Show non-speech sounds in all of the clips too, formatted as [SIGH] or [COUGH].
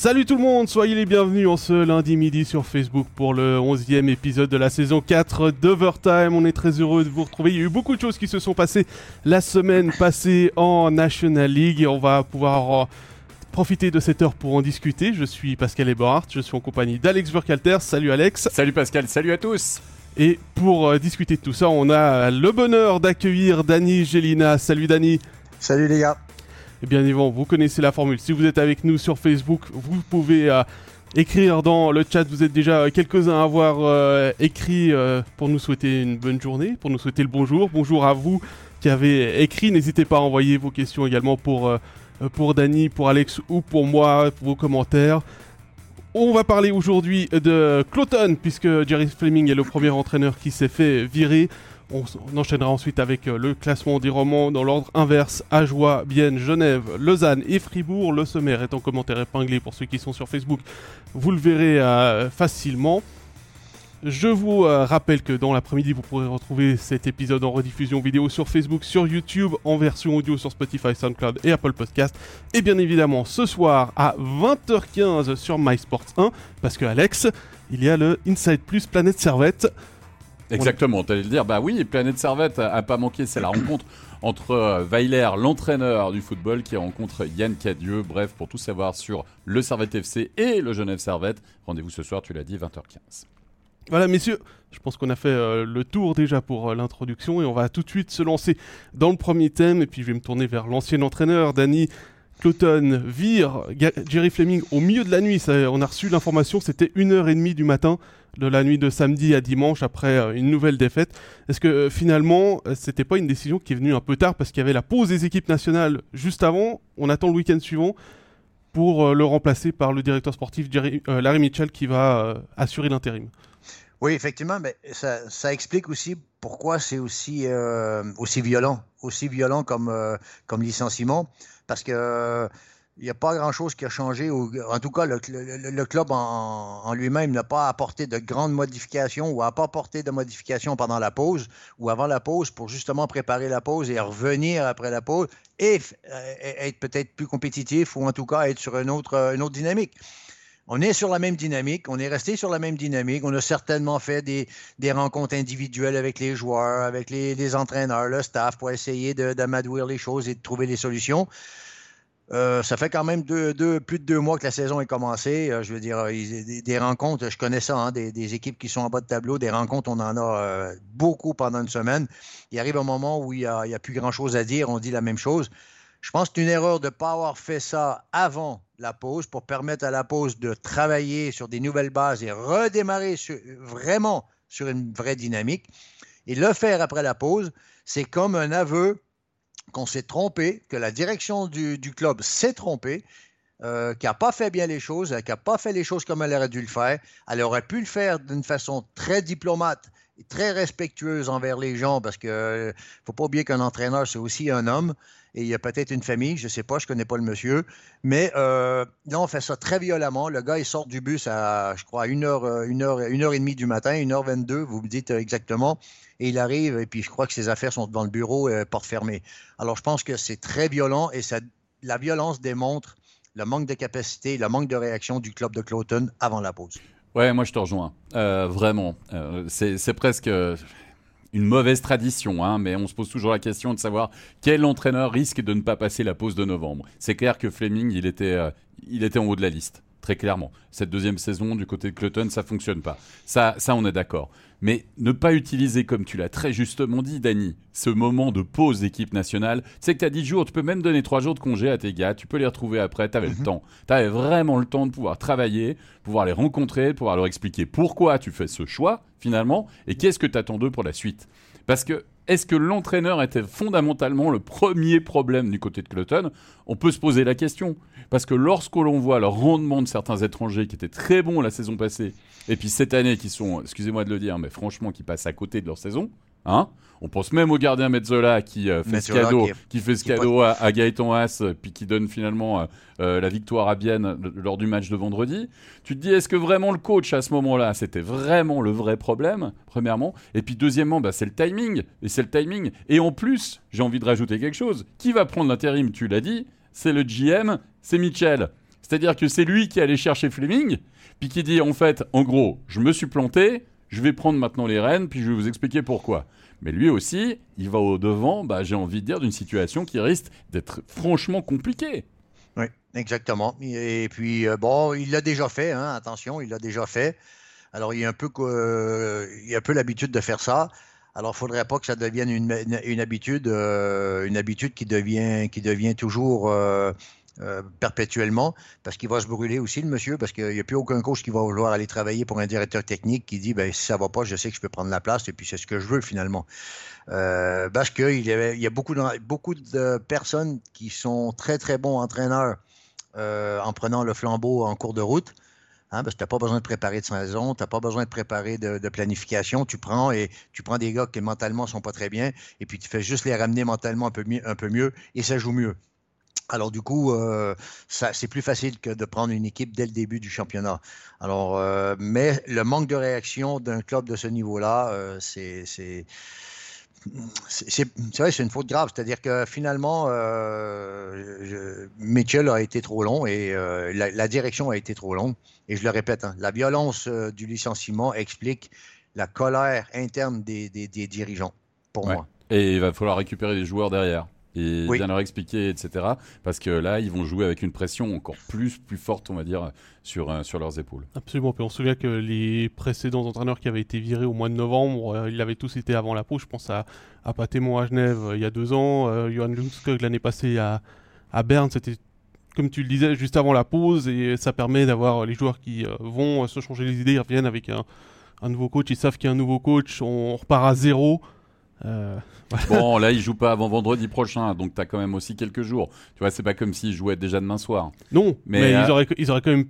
Salut tout le monde, soyez les bienvenus en ce lundi midi sur Facebook pour le 11e épisode de la saison 4 d'Overtime. On est très heureux de vous retrouver. Il y a eu beaucoup de choses qui se sont passées la semaine passée en National League et on va pouvoir euh, profiter de cette heure pour en discuter. Je suis Pascal Eberhardt, je suis en compagnie d'Alex Burkhalter. Salut Alex. Salut Pascal, salut à tous. Et pour euh, discuter de tout ça, on a le bonheur d'accueillir Dani Gelina. Salut Dani. Salut les gars. Et bien évidemment, vous connaissez la formule. Si vous êtes avec nous sur Facebook, vous pouvez euh, écrire dans le chat. Vous êtes déjà quelques-uns à avoir euh, écrit euh, pour nous souhaiter une bonne journée, pour nous souhaiter le bonjour. Bonjour à vous qui avez écrit. N'hésitez pas à envoyer vos questions également pour, pour Dany, pour Alex ou pour moi, pour vos commentaires. On va parler aujourd'hui de Cloton, puisque Jerry Fleming est le premier entraîneur qui s'est fait virer. On, enchaînera ensuite avec euh, le classement des romans dans l'ordre inverse. Ajoie, Bienne, Genève, Lausanne et Fribourg. Le sommaire est en commentaire épinglé pour ceux qui sont sur Facebook. Vous le verrez euh, facilement. Je vous euh, rappelle que dans l'après-midi, vous pourrez retrouver cet épisode en rediffusion vidéo sur Facebook, sur YouTube, en version audio sur Spotify, SoundCloud et Apple Podcast. Et bien évidemment, ce soir à 20h15 sur MySports 1, parce que Alex, il y a le Inside Plus Planète Servette. Exactement, tu allais le dire. Bah oui, Planète Servette a, pas manqué. C'est la rencontre entre euh, Weiler, l'entraîneur du football, qui rencontre Yann Cadieux. Bref, pour tout savoir sur le Servette FC et le Genève Servette, rendez-vous ce soir, tu l'as dit, 20h15. Voilà, messieurs, je pense qu'on a fait euh, le tour déjà pour euh, l'introduction et on va tout de suite se lancer dans le premier thème. Et puis je vais me tourner vers l'ancien entraîneur, Danny. Cloton vire Jerry Fleming au milieu de la nuit. on a reçu l'information, c'était 1h30 du matin de la nuit de samedi à dimanche après euh, une nouvelle défaite. Est-ce que euh, finalement, euh, c'était pas une décision qui est venue un peu tard parce qu'il y avait la pause des équipes nationales juste avant? On attend le week-end suivant pour le remplacer par le directeur sportif Larry Mitchell qui va assurer l'intérim. Oui, effectivement, mais ça, explique aussi pourquoi c'est aussi, aussi violent, aussi violent comme, comme licenciement, parce que il n'y a pas grand-chose qui a changé. En tout cas, le, club en, lui-même n'a pas apporté de grandes modifications ou n'a pas apporté de modifications pendant la pause ou avant la pause pour justement préparer la pause et revenir après la pause et, euh, être peut-être plus compétitif ou en tout cas être sur une autre, une autre dynamique. On est sur la même dynamique, on est resté sur la même dynamique. On a certainement fait des, rencontres individuelles avec les joueurs, avec les, entraîneurs, le staff pour essayer d'amadouir les choses et de trouver des solutions. Euh, ça fait quand même plus de deux mois que la saison est commencée. Euh, je veux dire, des, rencontres, je connais ça, hein, des, équipes qui sont en bas de tableau, des rencontres, on en a euh, beaucoup pendant une semaine. Il arrive un moment où il n'y a, plus grand-chose à dire, on dit la même chose. Je pense que c'est une erreur de ne pas avoir fait ça avant la pause pour permettre à la pause de travailler sur des nouvelles bases et redémarrer vraiment sur une vraie dynamique. Et le faire après la pause, c'est comme un aveu qu'on s'est trompé, que la direction du, club s'est trompée, euh, qui n'a pas fait bien les choses, qui n'a pas fait les choses comme elle aurait dû le faire. Elle aurait pu le faire d'une façon très diplomate très respectueuse envers les gens, parce qu'il ne euh, faut pas oublier qu'un entraîneur, c'est aussi un homme. Et il y a peut-être une famille, je ne sais pas, je ne connais pas le monsieur. Mais euh, là, on fait ça très violemment. Le gars, il sort du bus à, je crois, 1h, euh, une heure, une heure et demie du matin, 1h22, vous me dites exactement et il arrive, et puis je crois que ses affaires sont devant le bureau, euh, porte fermée. Alors, je pense que c'est très violent, et ça, la violence démontre le manque de capacité, le manque de réaction du club de Cloton avant la pause. Ouais, moi je te rejoins. Euh, vraiment. Euh, c'est presque une mauvaise tradition, hein, mais on se pose toujours la question de savoir quel entraîneur risque de ne pas passer la pause de novembre. C'est clair que Fleming, il était, euh, il était en haut de la liste, très clairement. Cette deuxième saison du côté de Cloton, ça fonctionne pas. Ça, ça on est d'accord. Mais ne pas utiliser, comme tu l'as très justement dit, Dany, ce moment de pause d'équipe nationale. Tu sais que tu as 10 jours, tu peux même donner 3 jours de congé à tes gars, tu peux les retrouver après, tu avais le mhm. temps. Tu avais vraiment le temps de pouvoir travailler, pouvoir les rencontrer, pouvoir leur expliquer pourquoi tu fais ce choix, finalement, et qu'est-ce que tu attends d'eux pour la suite. Parce que est-ce que l'entraîneur était fondamentalement le premier problème du côté de Cloton On peut se poser la question. Parce que lorsque l'on voit le rendement de certains étrangers qui étaient très bons la saison passée, et puis cette année qui sont, excusez-moi de le dire, mais franchement qui passent à côté de leur saison, Hein on pense même au gardien Mezzola qui euh, fait ce cadeau, qui, fait ce cadeau à, Gaëtan Haas, puis qui donne finalement euh, euh, la victoire à Bienne lors du match de vendredi. Tu te dis, est-ce que vraiment le coach à ce moment-là, c'était vraiment le vrai problème, premièrement? Et puis deuxièmement, bah, c'est le timing. Et c'est le timing. Et en plus, j'ai envie de rajouter quelque chose. Qui va prendre l'intérim? Tu l'as dit, c'est le GM, c'est Mitchell. C'est-à-dire que c'est lui qui allait chercher Fleming, puis qui dit en fait, en gros, je me suis planté, je vais prendre maintenant les rênes, puis je vais vous expliquer pourquoi. Mais lui aussi, il va au devant, bah, j'ai envie de dire, d'une situation qui risque d'être franchement compliquée. Oui, exactement. Et puis, euh, bon, il l'a déjà fait, hein, attention, il l'a déjà fait. Alors, il a un peu, euh, a un peu l'habitude de faire ça. Alors, il faudrait pas que ça devienne une, une, habitude, euh, une habitude qui devient, qui devient toujours euh, perpétuellement, parce qu'il va se brûler aussi, le monsieur, parce qu'il n'y a plus aucun coach qui va vouloir aller travailler pour un directeur technique qui dit, ben, si ça ne va pas, je sais que je peux prendre la place, et puis c'est ce que je veux finalement. parce qu'il y, a, beaucoup de, personnes qui sont très, très bons entraîneurs en prenant le flambeau en cours de route. Hein, parce que tu n'as pas besoin de préparer de saison, tu n'as pas besoin de préparer de, planification. Tu prends et tu prends des gars qui mentalement sont pas très bien, et puis tu fais juste les ramener mentalement un peu, un peu mieux, et ça joue mieux. Alors du coup, euh, c'est plus facile que de prendre une équipe dès le début du championnat. Alors, euh, mais le manque de réaction d'un club de ce niveau-là, euh, c'est c'est vrai, c'est une faute grave. C'est-à-dire que finalement, Mitchell a été trop long et la, direction a été trop longue. Et je le répète, hein, la violence du licenciement explique la colère interne des, dirigeants, pour moi. Et il va falloir récupérer les joueurs derrière et bien leur expliquer, etc. Parce que là, ils vont jouer avec une pression encore plus, plus forte, on va dire, sur, euh, sur leurs épaules. Absolument. Puis on se souvient que les précédents entraîneurs qui avaient été virés au mois de novembre, euh, ils avaient tous été avant la pause. Je pense à, à Patémon à Genève euh, il y a deux ans, Johan Lundskog l'année passée à, à Berne. C'était comme tu le disais, juste avant la pause, et ça permet d'avoir les joueurs qui vont se changer les idées, ils reviennent avec un, un nouveau coach, ils savent qu'il y a un nouveau coach, on repart à zéro. Euh, bon, là, il joue pas avant vendredi prochain, donc tu as quand même aussi quelques jours. Tu vois, c'est pas comme s'il jouait déjà demain soir. Non, mais, ils, auraient, ils auraient quand même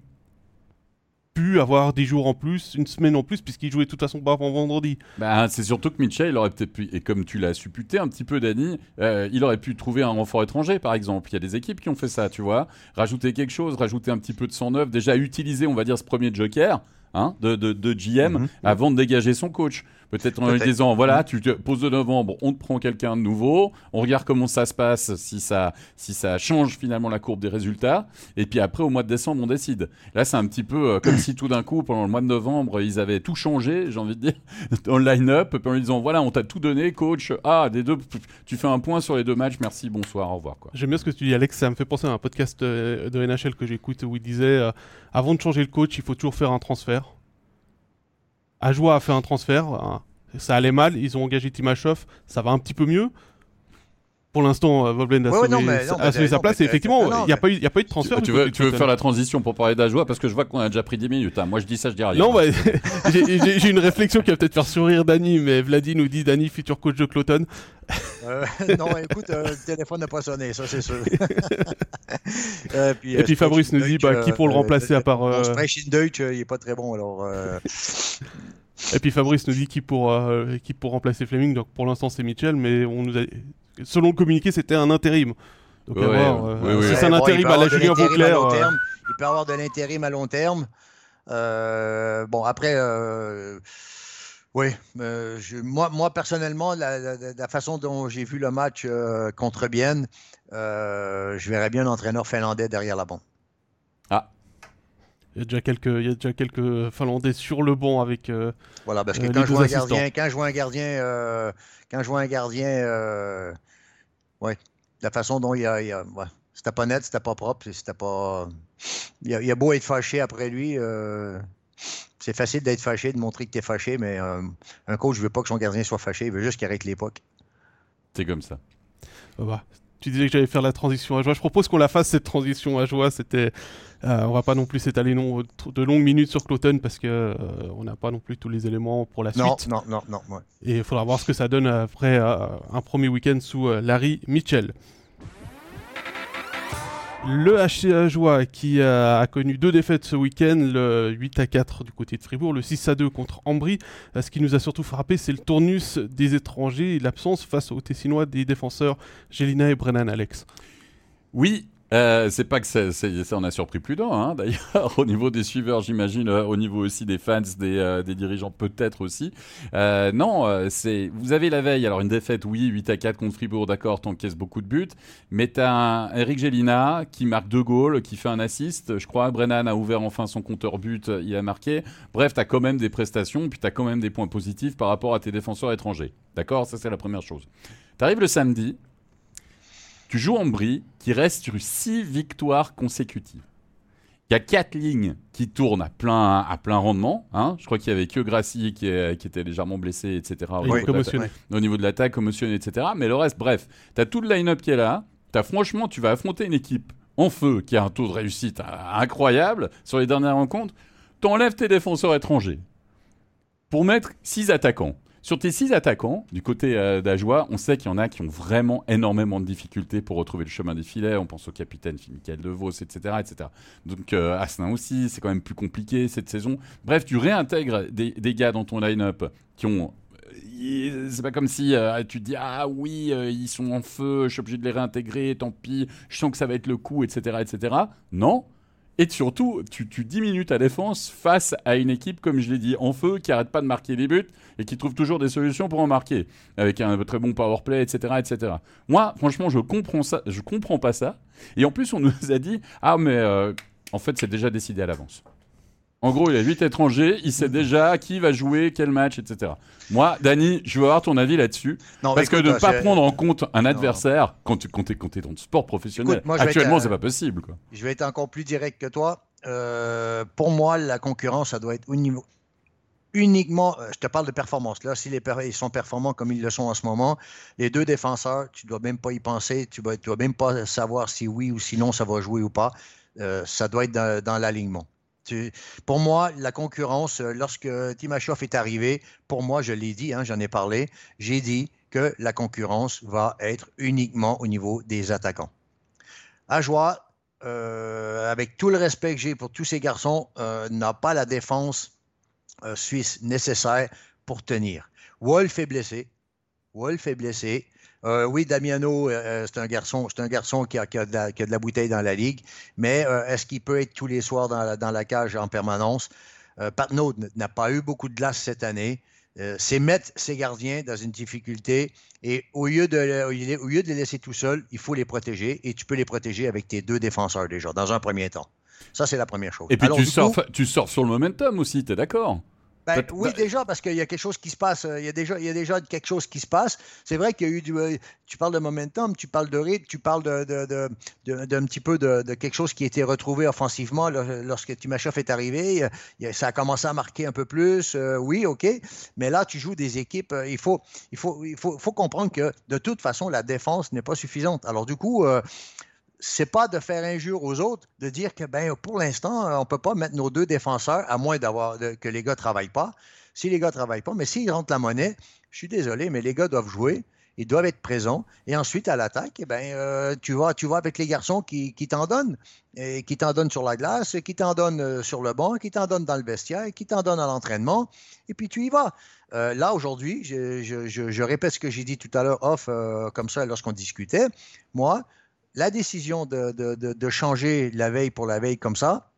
pu avoir des jours en plus, une semaine en plus, puisqu'il jouait de toute façon pas avant vendredi. Bah, c'est surtout que Mitchell, il aurait peut-être pu, et comme tu l'as supputé un petit peu, Danny, euh, il aurait pu trouver un renfort étranger, par exemple. Il y a des équipes qui ont fait ça, tu vois. Rajouter quelque chose, rajouter un petit peu de sang neuf, déjà utiliser, on va dire, ce premier joker. Hein, de, de, GM mhm. avant de dégager son coach. Peut-être en lui disant voilà, tu te poses de novembre, on te prend quelqu'un de nouveau, on regarde comment ça se passe, si ça, si ça change finalement la courbe des résultats, et puis après au mois de décembre on décide. Là c'est un petit peu euh, comme si tout d'un coup pendant le mois de novembre ils avaient tout changé, j'ai envie de dire, [LAUGHS] dans le line-up, en lui disant voilà, on t'a tout donné, coach, ah des deux, tu fais un point sur les deux matchs, merci, bonsoir, au revoir. J'aime bien ce que tu dis Alex, ça me fait penser à un podcast euh, de NHL que j'écoute où il disait euh, avant de changer le coach, il faut toujours faire un transfert. Ajoie a fait un transfert, hein. ça allait mal, ils ont engagé Timashov, ça va un petit peu mieux. Pour l'instant, euh, Volblend a, sauvé, sa place et effectivement, il n'y a, pas eu, a pas eu de transfert. Tu veux, tu veux faire la transition pour parler d'Ajoie parce que je vois qu'on a déjà pris 10 minutes. Hein. Moi je dis ça, je dis rien. Non, [LAUGHS] j'ai une réflexion qui va peut-être faire sourire Dany, mais Vladi nous dit Dany, futur coach de Cloton. Euh, non, écoute, euh, le téléphone n'a pas sonné, ça c'est sûr. [LAUGHS] et puis, Fabrice nous dit bah, qui pour le remplacer à part. Euh... Deutsch, il est pas très bon alors. Et puis Fabrice nous dit qui pour, qui pour remplacer Fleming. Donc pour l'instant c'est Mitchell, mais on nous a... selon le communiqué c'était un intérim. Donc à voir. si c'est un intérim à la Julien Vauclair. Il peut avoir de l'intérim à long terme. bon après. Oui, moi, moi personnellement, la, façon dont j'ai vu le match contre Bienne, je verrais bien un entraîneur finlandais derrière la bande. Il y a déjà quelques, il y a déjà quelques Finlandais sur le banc avec. Euh, voilà, parce que euh, quand, je vois un gardien, quand je vois un gardien, euh, quand je vois un gardien, ouais, la façon dont il y a, il ouais, c'était pas net, c'était pas propre, c'était pas. Il a, il a, beau être fâché après lui. c'est facile d'être fâché, de montrer que tu es fâché, mais un coach ne veut pas que son gardien soit fâché, il veut juste qu'il arrête l'époque. C'est comme ça. bah, tu disais que j'allais faire la transition à joie. Je propose qu'on la fasse cette transition à joie. C'était, euh, on va pas non plus s'étaler non, de longues minutes sur Cloton parce que euh, on n'a pas non plus tous les éléments pour la non, suite. Non, non, non, non. Et il faudra voir ce que ça donne après euh, un premier week-end sous Larry Mitchell. Le HCA Joie qui a, connu deux défaites ce week-end, le 8 à 4 du côté de Fribourg, le 6 à 2 contre Ambry. Euh, ce qui nous a surtout frappé, c'est le tournus des étrangers et l'absence face aux Tessinois des défenseurs Gélina et Brennan Alex. Oui, Euh, c'est pas que ça, ça en a surpris plus d'un, hein, [LAUGHS] d'ailleurs, au niveau des suiveurs, j'imagine, euh, au niveau aussi des fans, des, euh, des dirigeants, peut-être aussi. Euh, non, euh, c'est vous avez la veille, alors une défaite, oui, 8 à 4 contre Fribourg, d'accord, t'encaisses beaucoup de buts, mais t'as un Eric Gélina qui marque deux goals, qui fait un assist, je crois, Brennan a ouvert enfin son compteur but, il a marqué. Bref, t'as quand même des prestations, puis t'as quand même des points positifs par rapport à tes défenseurs étrangers. D'accord Ça, c'est la première chose. T'arrives le samedi, tu joues en brie qui reste sur 6 victoires consécutives. Il y a 4 lignes qui tournent à plein, à plein rendement. hein. Je crois qu'il y avait que Grassi qui, est- qui était légèrement blessé, etc. Au niveau de l'attaque- Au niveau de l'attaque, commotionné, etc. Mais le reste, bref, tu as tout le line-up qui est là. T'as, franchement, tu vas affronter une équipe en feu qui a un taux de réussite euh, incroyable sur les dernières rencontres. T'enlèves tes défenseurs étrangers pour mettre 6 attaquants. Sur tes 6 attaquants, du côté euh, on sait qu'il y en a qui ont vraiment énormément de difficultés pour retrouver le chemin des filets. On pense au capitaine Michael De Vos, etc. etc. Donc euh, aussi, c'est quand même plus compliqué cette saison. Bref, tu réintègres des, des gars dans ton line-up qui ont... euh, C'est pas comme si euh, tu te dis ah oui euh, ils sont en feu, je suis obligé de les réintégrer, tant pis, je sens que ça va être le coup, etc. etc. Non, et surtout, tu, tu diminues ta défense face à une équipe, comme je l'ai dit, en feu, qui arrête pas de marquer des buts et qui trouve toujours des solutions pour en marquer, avec un très bon power play, etc., etc. Moi, franchement, je comprends ça, je comprends pas ça. Et en plus, on nous a dit, ah mais euh, en fait, c'est déjà décidé à l'avance. En gros, il y a 8 étrangers, il sait déjà qui va jouer, quel match, etc. Moi, Dani, je veux avoir ton avis là-dessus. Non, Parce que de ne pas c'est- prendre en compte un adversaire quand tu quand t'es, quand dans le sport professionnel, Écoute, moi, actuellement, être, euh, c'est pas possible. Quoi. Je vais être encore plus direct que toi. Euh, pour moi, la concurrence, ça doit être au niveau uniquement, euh, je te parle de performance. Là, si les ils sont performants comme ils le sont en ce moment, les deux défenseurs, tu dois même pas y penser, tu ne dois même pas savoir si oui ou sinon ça va jouer ou pas. Euh, ça doit être dans, dans l'alignement. Pour moi, la concurrence, euh, lorsque Timashov est arrivé, pour moi, je l'ai dit, hein, j'en ai parlé, j'ai dit que la concurrence va être uniquement au niveau des attaquants. Ajoie, euh, avec tout le respect que j'ai pour tous ces garçons, euh, n'a pas la défense suisse nécessaire pour tenir. Wolf est blessé. Wolf est blessé. Euh, oui, Damiano, euh, c'est un garçon, c'est un garçon qui a, qui a de la, qui a de la bouteille dans la ligue, mais euh, est-ce qu'il peut être tous les soirs dans la, dans la cage en permanence? Euh, Patnaud n'a pas eu beaucoup de glace cette année. Euh, c'est mettre ses gardiens dans une difficulté et au lieu, de, au lieu- au lieu de les laisser tout seuls, il faut les protéger et tu peux les protéger avec tes deux défenseurs déjà, dans un premier temps. Ça, c'est la première chose. Et puis Alors, tu, sors, coup, tu sors sur le momentum aussi, t'es d'accord? Ben, oui, déjà, parce qu'il y a quelque chose qui se passe. euh, Il y a déjà, il y a déjà quelque chose qui se passe. C'est vrai qu'il y a eu du. euh, Tu parles de momentum, tu parles de rythme, tu parles de, de- de- de- d'un petit peu de, de quelque chose qui a été retrouvé offensivement lorsque Timashov est arrivé. Ça a commencé à marquer un peu plus. euh, oui, OK. Mais là, tu joues des équipes. Il faut, il faut, il faut, faut comprendre que de toute façon, la défense n'est pas suffisante. Alors, du coup. C'est pas de faire injure aux autres, de dire que ben pour l'instant, on peut pas mettre nos deux défenseurs, à moins d'avoir que les gars travaillent pas. Si les gars travaillent pas, mais s'ils rentrent la monnaie, je suis désolé, mais les gars doivent jouer, ils doivent être présents. Et ensuite, à l'attaque, eh ben, euh, tu, vas, tu avec les garçons qui, qui t'en donnent, et qui t'en donnent sur la glace, qui t'en donnent euh, sur le banc, qui t'en donnent dans le vestiaire, qui t'en donnent à l'entraînement, et puis tu y vas. Euh, là, aujourd'hui, je, je- répète ce que j'ai dit tout à l'heure off, comme ça, lorsqu'on discutait. Moi, la décision de, de- de- de changer la veille pour la veille comme ça,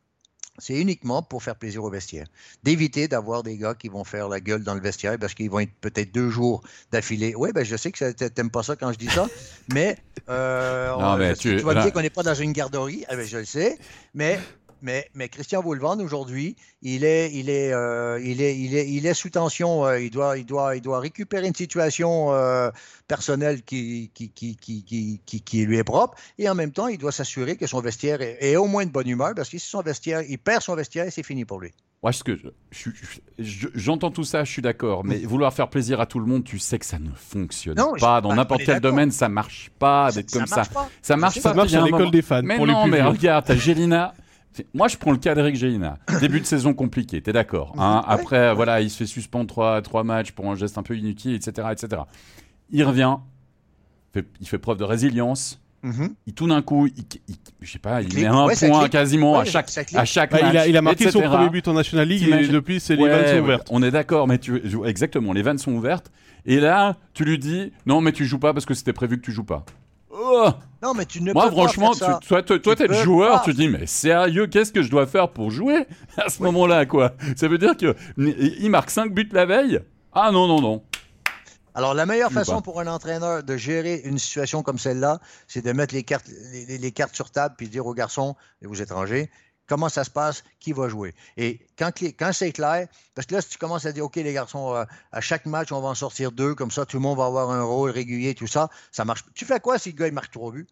c'est uniquement pour faire plaisir au vestiaire. D'éviter d'avoir des gars qui vont faire la gueule dans le vestiaire parce qu'ils vont être peut-être deux jours d'affilée. Oui, ben je sais que t'aimes pas ça quand je dis ça, [LAUGHS] mais, euh, Non, on- mais je- tu- tu vas me dire qu'on n'est pas dans une garderie. Eh ben, je le sais, mais mais, mais Christian Voulvan, aujourd'hui, il est, il, est, euh, il, est, il, est, il est sous tension. euh, il, doit, il, doit, il doit récupérer une situation euh, personnelle qui, qui, qui, qui, qui, qui- qui lui est propre. Et en même temps, il doit s'assurer que son vestiaire est, est au moins de bonne humeur parce que si son vestiaire, il perd son vestiaire, c'est fini pour lui. Moi, ce que je- je- je- je- j'entends tout ça, je suis d'accord, mais vouloir faire plaisir à tout le monde, tu sais que ça ne fonctionne Non, pas. Dans n'importe quel domaine, ça marche pas d'être comme ça. marche pas. Ça marche pas. Ça marche à l'école des fans, Mais pour les non, plus mais vieux. regarde, t'as Gélina. C'est- Moi, je prends le cas d'Eric Gélina. Début de saison compliqué, t'es d'accord hein? Après, voilà, il se fait suspendre trois, trois matchs pour un geste un peu inutile, etc., etc. Il revient, fait- il fait preuve de résilience. Mhm. Il, tout d'un coup, il, il- je sais pas, il, clique. met un Ouais, point quasiment à chaque, à chaque Bah, match. il, a, il a marqué son premier but en National League et depuis, c'est les vannes sont ouvertes. On est d'accord, mais tu exactement, les vannes sont ouvertes. Et là, tu lui dis non, mais tu joues pas parce que c'était prévu que tu joues pas. Oh Non, mais tu ne Moi, peux franchement, pas faire ça. tu- toi, toi, toi, Tu t'es le joueur, pas. tu dis, mais sérieux, qu'est-ce que je dois faire pour jouer à ce moment-là, quoi? Ça veut dire que il marque 5 buts la veille? Ah non, non, non. Alors, la meilleure façon pas. pour un entraîneur de gérer une situation comme celle-là, c'est de mettre les cartes, les, les- les cartes sur table puis dire aux garçons et aux étrangers comment ça se passe, qui va jouer. Et quand, c'est clair, parce que là, si tu commences à dire, OK, les garçons, euh, à chaque match, on va en sortir deux, comme ça, tout le monde va avoir un rôle régulier, tout ça, ça marche. Tu fais quoi si le gars, il marque trois buts?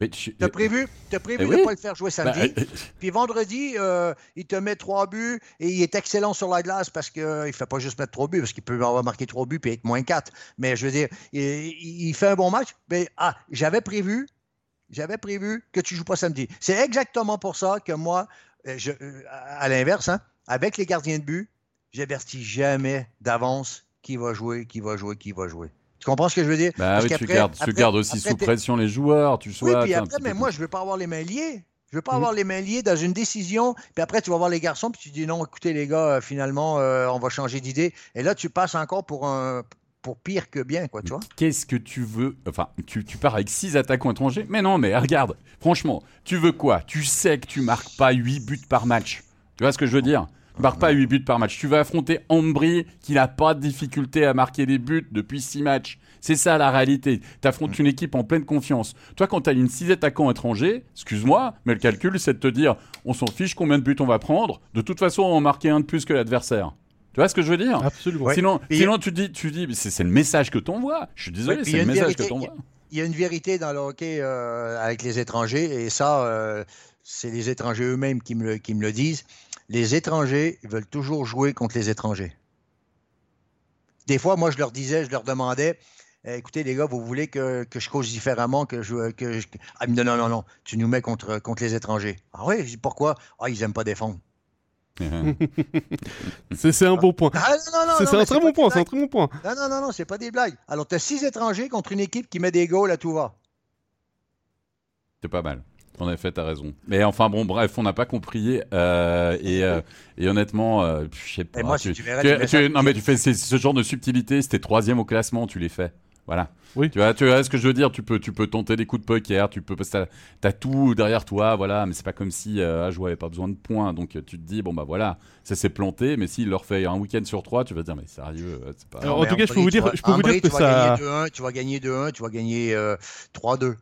Mais tu- Tu as prévu, t'as prévu Eh de ne pas le faire jouer samedi. euh, Puis vendredi, euh, il te met trois buts et il est excellent sur la glace parce qu'il ne fait pas juste mettre trois buts, parce qu'il peut avoir marqué trois buts et être moins quatre. Mais je veux dire, il, il fait un bon match. Mais ah, j'avais prévu, j'avais prévu que tu ne joues pas samedi. C'est exactement pour ça que moi, euh, je, euh, à l'inverse, hein, avec les gardiens de but, j'avertis jamais d'avance qui va jouer, qui va jouer, qui va jouer. Tu comprends ce que je veux dire? Bah Parce oui, tu gardes, tu gardes aussi après, sous pression les joueurs, tu oui, sois. puis t'es un après, mais moi, je veux pas avoir les mains liées. Je veux pas Mhm. avoir les mains liées dans une décision, puis après, tu vas voir les garçons, puis tu dis non, écoutez, les gars, euh, finalement, euh, on va changer d'idée. Et là, tu passes encore pour un pour pire que bien, quoi, tu vois. Qu'est-ce que tu veux Enfin, tu, pars avec 6 attaquants étrangers Mais non, mais regarde, franchement, tu veux quoi? Tu sais que tu marques pas 8 buts par match. Tu vois ce que je veux dire? Tu marques pas 8 buts par match. Tu vas affronter Ambry qui n'a pas de difficulté à marquer des buts depuis 6 matchs. C'est ça la réalité. Tu affrontes une équipe en pleine confiance. Toi, quand tu as une 6 attaquants étrangers, excuse-moi, mais le calcul, c'est de te dire on s'en fiche combien de buts on va prendre. De toute façon, on va en marquer un de plus que l'adversaire. Tu vois ce que je veux dire? Absolument. Ouais. Sinon, sinon tu dis, tu dis, c'est c'est le message que t'envoies. Je suis désolé, Ouais, c'est il y a le une message que vérité- t'envoies. Il y a une vérité dans le hockey euh, avec les étrangers, et ça, euh, c'est les étrangers eux-mêmes qui me, le- qui me le disent. Les étrangers veulent toujours jouer contre les étrangers. Des fois, moi, je leur disais, je leur demandais, Eh, écoutez, les gars, vous voulez que, que je coach différemment, que je. Que je... Ah, ils me disent, non, non, non, tu nous mets contre, contre les étrangers. Ah oui, pourquoi? Ah, ils n'aiment pas défendre. [LAUGHS] C'est un bon point. Ah, non, non, non, C'est un très pas bon des point, c'est un blagues. très bon point. Non, non, non, non, c'est pas des blagues. Alors, tu as six étrangers contre une équipe qui met des goals à tout va. C'est pas mal. En effet, t'as raison. Mais enfin, bon, bref, on n'a pas compris. euh, et, euh, et honnêtement, euh, je sais pas. Et moi, si tu verrais tu- les tu- messages- non, mais tu fais ce genre de subtilité. C'était troisième au classement, tu les fais. Voilà. Oui. Tu vois, tu vois ce que je veux dire Tu peux, tu peux tenter des coups de poker. Tu peux, t'as, t'as tout derrière toi. Voilà. Mais c'est pas comme si euh, ah, je n'avais pas besoin de points. Donc tu te dis bon bah voilà, ça s'est planté. Mais s'il leur fait un week-end sur trois, tu vas te dire mais sérieux, euh, c'est pas. Alors, en mais tout cas, je peux vous tu dire- vas- je peux vous dire que tu vas ça- gagner 2-1, tu vas gagner 2-1, tu vas gagner euh, 3-2.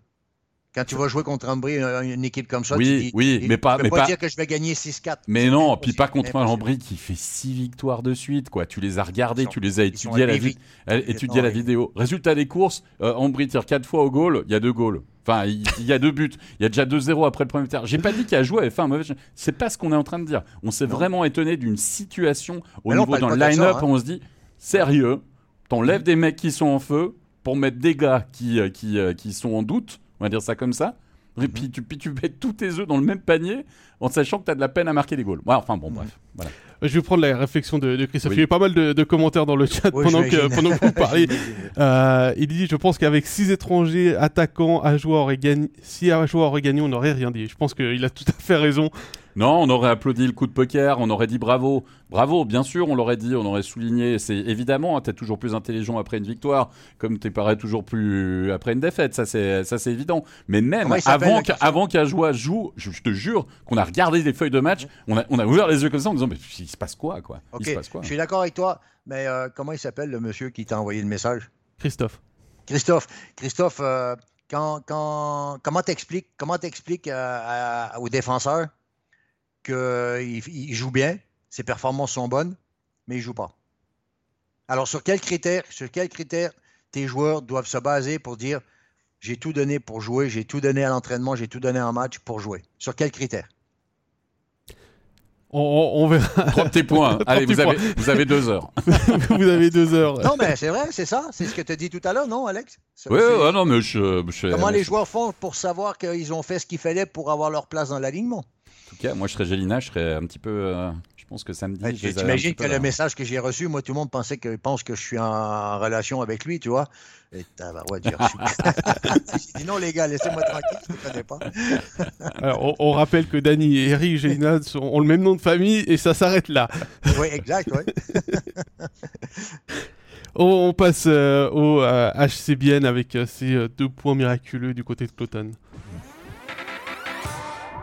Quand tu vas jouer contre Ambry, une, équipe comme ça, Oui, tu dis, oui, mais pas- peux mais pas, pas- dire que je vais gagner 6-4. Mais non, puis pas contre. Lambry qui fait six victoires de suite, quoi. Tu les as sont- tu les as étudiés à la, vi- à la vidéo. Résultat des courses, euh, Ambry tire quatre fois au goal, il y a deux goals. Enfin, il y, a deux buts. Il y a déjà 2-0 après le premier terme. J'ai pas dit qu'il a joué avait fait un mauvais jeu. C'est pas ce qu'on est en train de dire. On s'est vraiment étonné d'une situation au Mais niveau dans le line-up hein. où on se dit sérieux, t'enlèves des mecs qui sont en feu pour mettre des gars qui, euh, qui, euh, qui sont en doute, on va dire ça comme ça. Et puis tu, puis tu mets tous tes œufs dans le même panier en sachant que tu as de la peine à marquer des goals. Ouais, enfin bon, bref. Voilà. Je vais prendre la réflexion de, de Christophe. Oui. Il y a eu pas mal de, de commentaires dans le chat Oui, pendant, que, pendant que vous parliez. [LAUGHS] J'imagine. Euh, il dit Je pense qu'avec 6 étrangers, attaquants, à joueurs et gagné, si à joueurs aurait gagné, on n'aurait rien dit. Je pense qu'il a tout à fait raison. Non, on aurait applaudi le coup de poker, on aurait dit bravo. Bravo, bien sûr, on l'aurait dit, on aurait souligné. C'est évidemment, tu es toujours plus intelligent après une victoire, comme tu parais toujours plus après une défaite, ça c'est ça c'est évident. Mais même Comment il s'appelle, avant qu'un garçon avant joueur joue, je, je te jure qu'on a regardé des feuilles de match, on a, on a ouvert les yeux comme ça en disant mais il se passe quoi quoi? OK, Il se passe quoi? je suis d'accord avec toi, mais euh, comment il s'appelle le monsieur qui t'a envoyé le message? Christophe. Christophe, Christophe, euh, quand, quand, comment t'expliques comment t'expliques euh, à- aux défenseurs? Qu'il il joue bien, ses performances sont bonnes, mais il joue pas? Alors, sur quels critères, sur quels critères tes joueurs doivent se baser pour dire j'ai tout donné pour jouer, j'ai tout donné à l'entraînement, j'ai tout donné en match pour jouer? Sur quels critères? On, on- on verra. Trois petits points. [LAUGHS] Allez, vous avez, vous avez deux heures. [LAUGHS] vous avez deux heures. Non, mais c'est vrai, c'est ça, c'est ce que tu as dit tout à l'heure, non, Alex? Oui, ouais, non, mais je, je- Comment les joueurs font pour savoir qu'ils ont fait ce qu'il fallait pour avoir leur place dans l'alignement? Cas, moi, je serais Gélina, je serais un petit peu. euh, je pense que samedi. Ouais, je T'imagines que le message que j'ai reçu, moi, tout le monde pensait que, pense que je suis en relation avec lui, tu vois. Et tabarouette, j'ai reçu. j'ai dit non, les gars, laissez-moi tranquille, je ne connais pas. [LAUGHS] Alors, on, on rappelle que Dany et Eric Gélina sont- ont le même nom de famille et ça s'arrête là. [LAUGHS] Oui, exact, oui. [LAUGHS] On, passe au HCBN avec ces deux points miraculeux du côté de Cloton.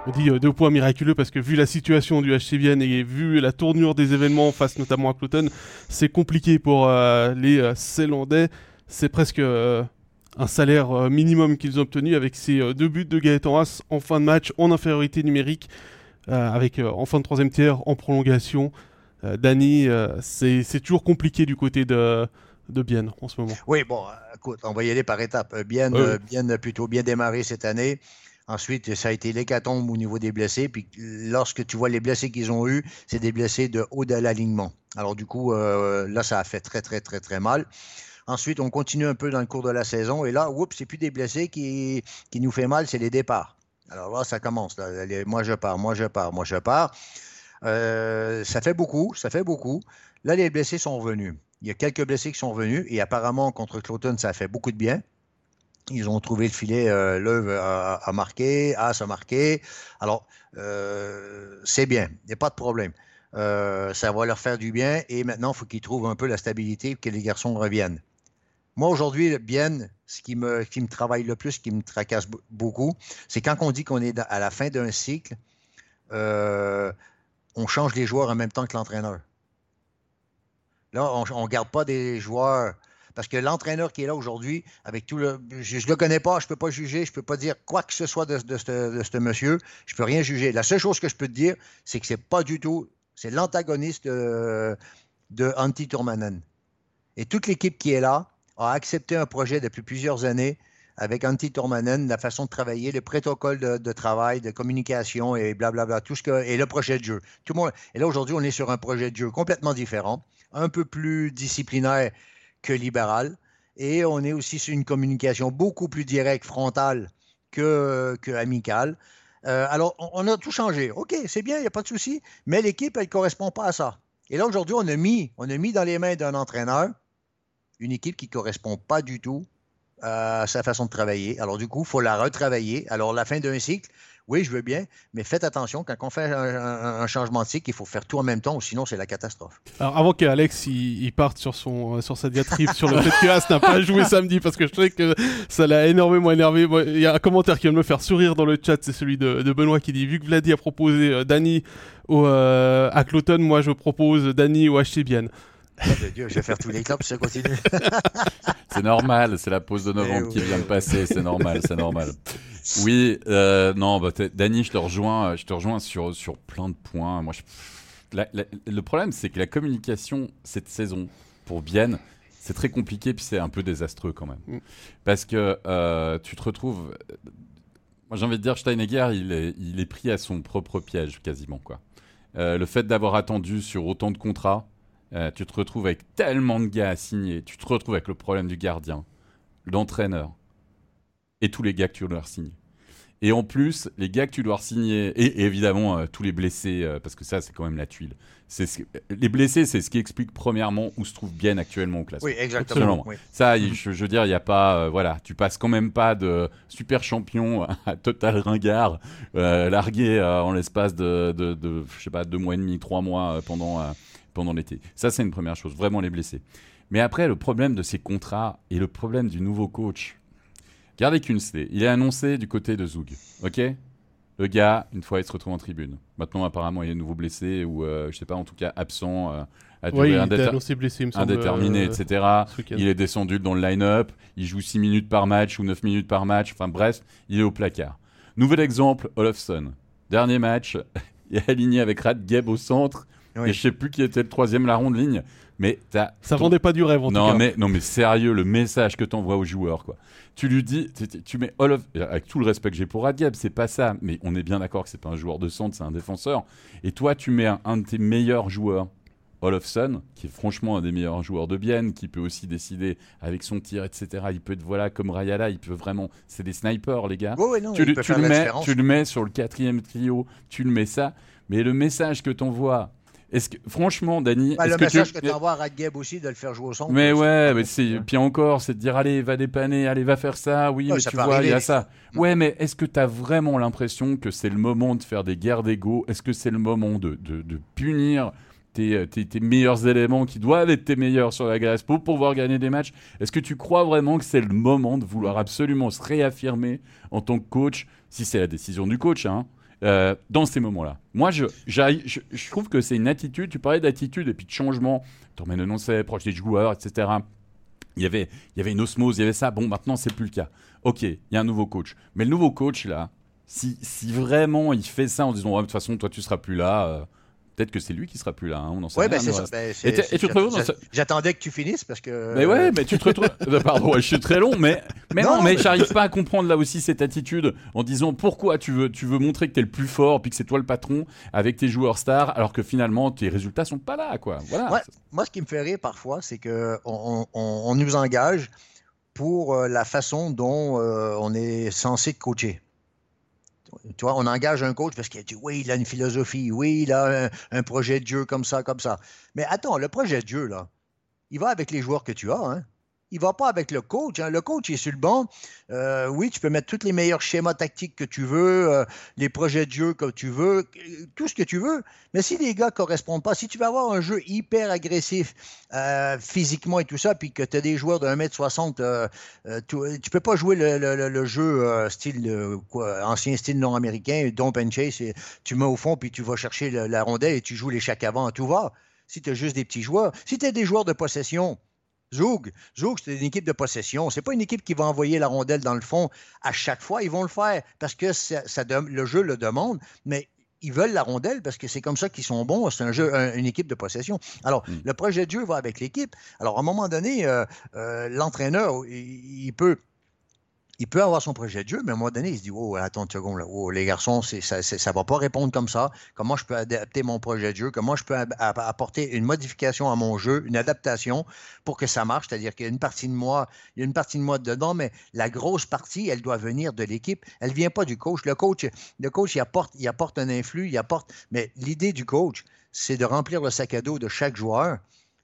On dit deux points miraculeux parce que vu la situation du HCBN et vu la tournure des événements face notamment à Cloton, c'est compliqué pour les Célandais. C'est presque un salaire euh, minimum qu'ils ont obtenu avec ces euh, deux buts de Gaëtan Haas en fin de match en infériorité numérique, euh, avec en fin de troisième tiers en prolongation. Dani, c'est toujours compliqué du côté de, de Bienne en ce moment. Oui, bon, écoute, on va y aller par étapes. Bienne, a plutôt bien démarré cette année. Ensuite, ça a été l'hécatombe au niveau des blessés. Puis lorsque tu vois les blessés qu'ils ont eus, c'est des blessés de haut de l'alignement. Alors du coup, là, ça a fait très, très, très, très mal. Ensuite, on continue un peu dans le cours de la saison. Et là, oups, c'est plus des blessés qui, qui nous fait mal, c'est les départs. Alors là, ça commence. moi, je pars, moi, je pars, moi, je pars. Euh, ça fait beaucoup, ça fait beaucoup. Là, les blessés sont revenus. Il y a quelques blessés qui sont revenus et apparemment, contre Cloton, ça a fait beaucoup de bien. Ils ont trouvé le filet, euh, l'œuvre a, marqué, As a marqué. Alors, euh, c'est bien, il n'y a pas de problème. ça va leur faire du bien et maintenant, il faut qu'ils trouvent un peu la stabilité que les garçons reviennent. Moi, aujourd'hui, bien, ce qui me, qui me travaille le plus, qui me tracasse beaucoup, c'est quand on dit qu'on est à la fin d'un cycle, euh, on change les joueurs en même temps que l'entraîneur. Là, on ne garde pas des joueurs. Parce que l'entraîneur qui est là aujourd'hui, avec tout le. Je ne le connais pas, je ne peux pas juger, je ne peux pas dire quoi que ce soit de, ce monsieur. Je ne peux rien juger. La seule chose que je peux te dire, c'est que c'est pas du tout. C'est l'antagoniste de, de Antti Turmanen. Et toute l'équipe qui est là, a accepté un projet depuis plusieurs années avec Antti Tormanen, la façon de travailler, le protocole de, travail, de communication et blablabla, tout ce que, et le projet de jeu. Tout le monde, et là, aujourd'hui, on est sur un projet de jeu complètement différent, un peu plus disciplinaire que libéral, et on est aussi sur une communication beaucoup plus directe, frontale que, amicale. Euh, alors, on, a tout changé. OK, c'est bien, il n'y a pas de souci, mais l'équipe, elle ne correspond pas à ça. Et là, aujourd'hui, on on a mis dans les mains d'un entraîneur une équipe qui ne correspond pas du tout à sa façon de travailler. Alors, du coup, il faut la retravailler. Alors, la fin d'un cycle, oui, je veux bien, mais faites attention, quand on fait un, changement de cycle, il faut faire tout en même temps, ou sinon c'est la catastrophe. Alors, avant qu'Alex il, parte sur, son, euh, sur sa diatribe sur le fait que As n'a pas joué samedi, parce que je sais que ça l'a énormément énervé. Il y a un commentaire qui vient de me faire sourire dans le chat, c'est celui de, Benoît qui dit Vu que Vladi a proposé euh, Dany euh, à Cloton, moi je propose Dany au HCBN. Dieu, je vais faire tous les clubs ça continue. c'est normal, c'est la pause de novembre eh qui vient de passer, c'est normal, c'est normal. Oui, euh, non, bah, Dany, je te rejoins, je te rejoins sur, sur plein de points. Moi, le problème, c'est que la communication cette saison pour Bienne, c'est très compliqué, puis c'est un peu désastreux quand même. Mm. Parce que euh, tu te retrouves. Moi, j'ai envie de dire, Steinegger, il est, il est pris à son propre piège quasiment. Quoi. Euh, le fait d'avoir attendu sur autant de contrats, euh, tu te retrouves avec tellement de gars à signer, tu te retrouves avec le problème du gardien, l'entraîneur, et tous les gars que tu dois signer. Et en plus, les gars que tu dois signer, et, évidemment euh, tous les blessés, euh, parce que ça, c'est quand même la tuile. C'est Les blessés, c'est ce qui explique premièrement où se trouve bien actuellement au classement. Oui, exactement. Ça, je, veux dire, il n'y a pas. voilà, tu passes quand même pas de super champion [LAUGHS] à total ringard, largué en l'espace de, de, de, je sais pas, deux mois et demi, trois mois pendant pendant l'été. Ça, c'est une première chose, vraiment les blessés. Mais après, le problème de ces contrats et le problème du nouveau coach. Regardez Kunsley, il est annoncé du côté de Zoug, ok? Le gars, une fois, il se retrouve en tribune. Maintenant, apparemment, il est nouveau blessé ou, euh, je sais pas, en tout cas, absent. Euh, à il annoncé blessé, il me semble, indéterminé, euh, etc. Il est descendu dans le line-up, il joue 6 minutes par match ou 9 minutes par match, enfin bref, il est au placard. Nouvel exemple, Olofsson. Dernier match, [LAUGHS] il est aligné avec Radgeb au centre, et je sais plus qui était le troisième larron de ligne. Mais ça vendait pas du rêve en non, tout cas. Mais, non mais sérieux, le message que tu envoies aux joueurs, quoi. Tu lui dis, tu, mets All avec tout le respect que j'ai pour Radgeb, c'est pas ça. Mais on est bien d'accord que c'est pas un joueur de centre, c'est un défenseur. Et toi, tu mets un, de tes meilleurs joueurs, Olofsson, qui est franchement un des meilleurs joueurs de Bienne, qui peut aussi décider avec son tir, etc. Il peut être voilà comme Rayala, il peut vraiment. C'est des snipers, les gars. tu, le, mets, tu le mets sur le quatrième trio, tu le mets ça. Mais le message que tu envoies est-ce que, franchement, Dani. Bah, le message que tu envoies à Radgeb aussi de le faire jouer au centre. Mais ouais, mais c'est, puis encore, c'est de dire allez, va dépanner, allez, va faire ça. Oui, tu vois, il y a ça. Ouais, mais est-ce que tu as vraiment l'impression que c'est le moment de faire des guerres d'ego? Est-ce que c'est le moment de, de, punir tes, tes, meilleurs éléments qui doivent être tes meilleurs sur la glace pour pouvoir gagner des matchs? Est-ce que tu crois vraiment que c'est le moment de vouloir absolument se réaffirmer en tant que coach, si c'est la décision du coach, hein, euh, dans ces moments-là Moi, je, je, je, trouve que c'est une attitude, tu parlais d'attitude et puis de changement, remets le proche des joueurs, etc. Il y, avait, il y avait une osmose, il y avait ça. Bon, maintenant, c'est plus le cas. Ok, il y a un nouveau coach. Mais le nouveau coach, là, si, si vraiment il fait ça en disant, de toute façon, toi, tu seras plus là. Euh, Peut-être que c'est lui qui sera plus là. Hein, on en sait ouais, c'est ça. Ben, et, tu te J'attendais que tu finisses parce que. Mais ouais, mais tu te retrouves. Euh, [LAUGHS] pardon, je suis très long, mais mais non, mais, j'arrive pas à comprendre là aussi cette attitude en disant pourquoi tu veux tu veux montrer que tu es le plus fort puis que c'est toi le patron avec tes joueurs stars alors que finalement tes résultats sont pas là quoi. Voilà. moi, ce qui me fait rire parfois, c'est que on, on, nous engage pour euh, la façon dont euh, on est censé coacher. Tu vois, on engage un coach parce qu'il dit oui, il a une philosophie, oui, il a un, projet de jeu comme ça, comme ça. Mais attends, le projet de jeu, là, il va avec les joueurs que tu as. Hein? Il va pas avec le coach. Hein. Le coach est sur le banc. Euh, oui, tu peux mettre tous les meilleurs schémas tactiques que tu veux, euh, les projets de jeu que tu veux, tout ce que tu veux. Mais si les gars ne correspondent pas, si tu vas avoir un jeu hyper agressif euh, physiquement et tout ça, puis que tu as des joueurs de 1m60, tu ne peux pas jouer le, jeu style ancien style nord-américain, dump and chase, et tu mets au fond, puis tu vas chercher la rondelle et tu joues les chaque avant tout va. Si tu as juste des petits joueurs, si tu as des joueurs de possession, Zoug, Zoug, c'est une équipe de possession. C'est pas une équipe qui va envoyer la rondelle dans le fond à chaque fois. Ils vont le faire parce que ça, le jeu le demande, mais ils veulent la rondelle parce que c'est comme ça qu'ils sont bons. C'est un jeu, une équipe de possession. Alors, hmm. le projet de jeu va avec l'équipe. Alors, à un moment donné, euh, euh, l'entraîneur, il, peut il peut avoir son projet de jeu, mais à un moment donné, il se dit Oh, attends une seconde. Oh, les garçons, ça ne va pas répondre comme ça. Comment je peux adapter mon projet de jeu? Comment je peux apporter une modification à mon jeu, une adaptation pour que ça marche? C'est-à-dire qu'il y a une partie de moi, il y a une partie de moi dedans, mais la grosse partie, elle doit venir de l'équipe. Elle ne vient pas du coach. Le coach, le coach il, apporte, apporte un influx, il apporte. Mais l'idée du coach, c'est de remplir le sac à dos de chaque joueur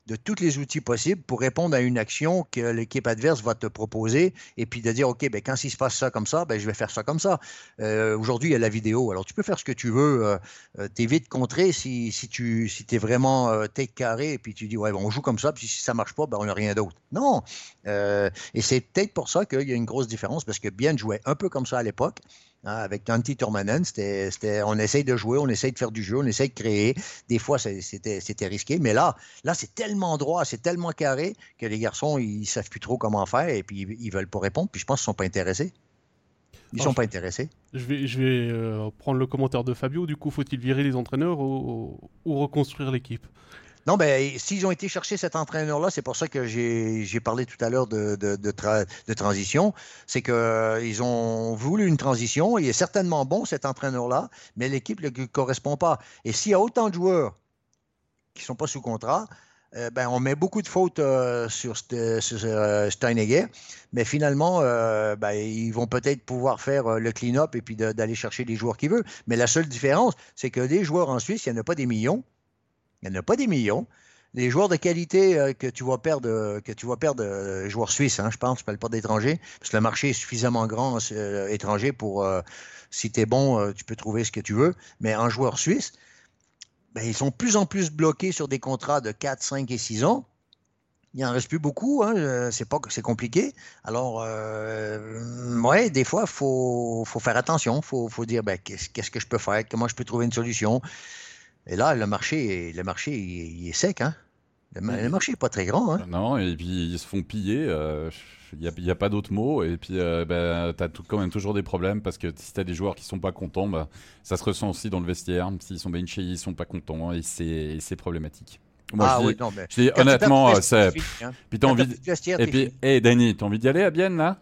de tous les outils possibles pour répondre à une action que l'équipe adverse va te proposer et puis de dire, OK, ben, quand il se passe ça comme ça, ben, je vais faire ça comme ça. Euh, aujourd'hui, il y a la vidéo. Alors, tu peux faire ce que tu veux. Euh, euh tu es vite contré si, si tu si es vraiment euh, tête carré et puis tu dis, ouais, on joue comme ça, puis si ça marche pas, ben, on n'a rien d'autre. Non. et c'est peut-être pour ça qu'il y a une grosse différence parce que Bien jouait un peu comme ça à l'époque. Hein, avec Antti Turmanen, c'était, on essaye de jouer, on essaye de faire du jeu, on essaye de créer. Des fois, c'était, risqué, mais là, là, c'est tellement droit, c'est tellement carré que les garçons, ils savent plus trop comment faire et puis ils, veulent pas répondre. Puis je pense qu'ils sont pas intéressés. Ils ne sont pas intéressés. Je vais, je vais euh, prendre le commentaire de Fabio. Du coup, faut-il virer les entraîneurs ou reconstruire l'équipe? Non, ben, s'ils ont été chercher cet entraîneur-là, c'est pour ça que j'ai parlé tout à l'heure de, transition. C'est qu'ils euh, ont voulu une transition. Il est certainement bon, cet entraîneur-là, mais l'équipe ne correspond pas. Et s'il y a autant de joueurs qui ne sont pas sous contrat, euh, ben, on met beaucoup de fautes euh, sur, Steinegger, mais finalement, ben, ils vont peut-être pouvoir faire le clean-up et puis d'aller chercher les joueurs qu'ils veulent. Mais la seule différence, c'est que des joueurs en Suisse, il n'y en a pas des millions. Il n'y en a pas des millions. Les joueurs de qualité euh, que tu vas perdre, euh, que tu perdre, euh, joueurs suisses, hein, je pense, je ne parle pas d'étrangers, parce que le marché est suffisamment grand étranger pour, si tu es bon, tu peux trouver ce que tu veux. Mais en joueurs suisses, ben, ils sont de plus en plus bloqués sur des contrats de 4, 5 et 6 ans. Il n'en reste plus beaucoup, hein, c'est pas c'est compliqué. Alors, ouais, des fois, il faut, faire attention. Il faut, faut, dire ben, qu'est-ce que je peux faire, comment je peux trouver une solution? Et là, le marché, le marché il, est sec. Hein? Le, marché n'est pas très grand. Hein? Non, et puis ils se font piller. Euh, il n'y a, pas d'autre mot. Et puis, euh, ben, tu as quand même toujours des problèmes parce que si tu as des joueurs qui sont pas contents, bah, ça se ressent aussi dans le vestiaire. S'ils sont benchés, ils sont pas contents et c'est problématique. Moi, ah, je, oui, non, mais... je dis honnêtement, c'est. Hein. Puis t'as envie. Et puis, hé, Danny, t'as envie d'y aller à Bienne là?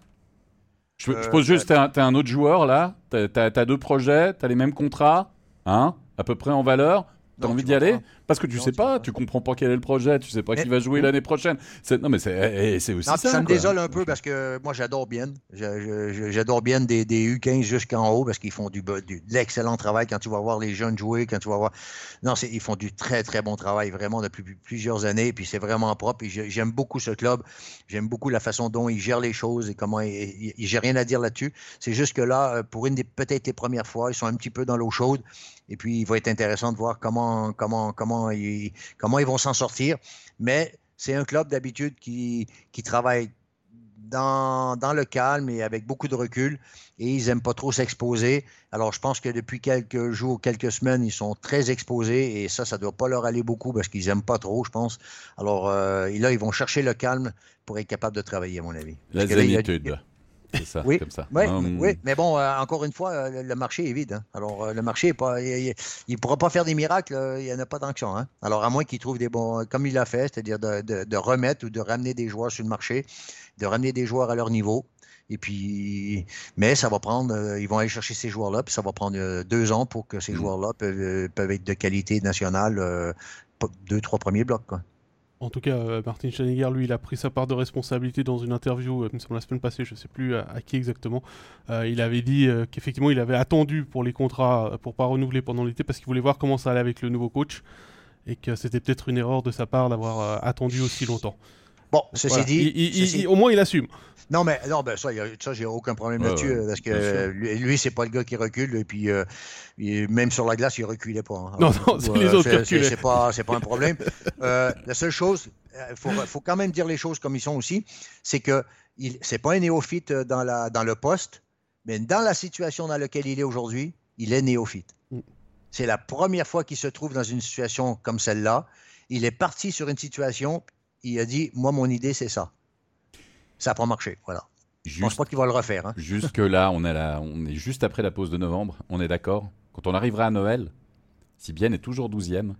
Je, je, pose juste, t'es un, un, autre joueur là, t'as as, deux projets, t'as les mêmes contrats, hein, à peu près en valeur. T'as envie d'y aller Parce que tu sais pas, tu comprends pas quel est le projet, tu sais pas qui va jouer l'année prochaine. Non, mais c'est eh, eh, aussi ça. Ça me désole un peu parce que moi, j'adore bien. J'adore bien des, des U15 jusqu'en haut parce qu'ils font du, de l'excellent travail quand tu vas voir les jeunes jouer, quand tu vas voir. Non, ils font du très, très bon travail vraiment depuis plusieurs années. Puis c'est vraiment propre. J'aime beaucoup ce club. J'aime beaucoup la façon dont ils gèrent les choses et comment. J'ai rien à dire là-dessus. C'est juste que là, pour une des peut-être les premières fois, ils sont un petit peu dans l'eau chaude. Et puis, il va être intéressant de voir comment, comment, comment ils, comment ils vont s'en sortir. Mais c'est un club d'habitude qui, qui travaille dans, dans, le calme et avec beaucoup de recul. Et ils n'aiment pas trop s'exposer. Alors, je pense que depuis quelques jours, quelques semaines, ils sont très exposés. Et ça, ça ne doit pas leur aller beaucoup parce qu'ils n'aiment pas trop, je pense. Alors, euh, là, ils vont chercher le calme pour être capables de travailler, à mon avis. La zénitude. C'est ça, oui, comme ça. Oui, hum. oui, mais bon, euh, encore une fois, euh, le marché est vide. Hein. Alors, euh, le marché, pas, il ne pourra pas faire des miracles, il n'y en a pas tant que ça. Hein. Alors, à moins qu'il trouve des bons, comme il l'a fait, c'est-à-dire de, de, de, remettre ou de ramener des joueurs sur le marché, de ramener des joueurs à leur niveau. Et puis, mais ça va prendre, ils vont aller chercher ces joueurs-là, puis ça va prendre deux ans pour que ces mmh. joueurs-là peuvent, peuvent, être de qualité nationale, deux, trois premiers blocs. Quoi. En tout cas, euh, Martin Schaniger, lui, il a pris sa part de responsabilité dans une interview, euh, la semaine passée, je ne sais plus à, qui exactement. Euh, il avait dit qu'effectivement, il avait attendu pour les contrats, pour pas renouveler pendant l'été, parce qu'il voulait voir comment ça allait avec le nouveau coach, et que c'était peut-être une erreur de sa part d'avoir attendu aussi longtemps. Bon, ceci dit, au moins il assume. Non, mais non, ben ça, ça j'ai aucun problème là-dessus, parce que lui, lui c'est pas le gars qui recule, et puis même sur la glace, il reculait pas. Hein. Non, non, c'est les autres qui C'est pas, pas un problème. [LAUGHS] la seule chose, il faut, faut, quand même dire les choses comme ils sont aussi, c'est que c'est pas un néophyte dans, la, dans le poste, mais dans la situation dans laquelle il est aujourd'hui, il est néophyte. Mm. C'est la première fois qu'il se trouve dans une situation comme celle-là. Il est parti sur une situation, il a dit, moi, mon idée, c'est ça. Ça n'a pas marché, voilà. Je pense pas qu'il va le refaire. Hein. Jusque là, on est, là, on est juste après la pause de novembre, on est d'accord Quand on arrivera à Noël, si bien est toujours 12e,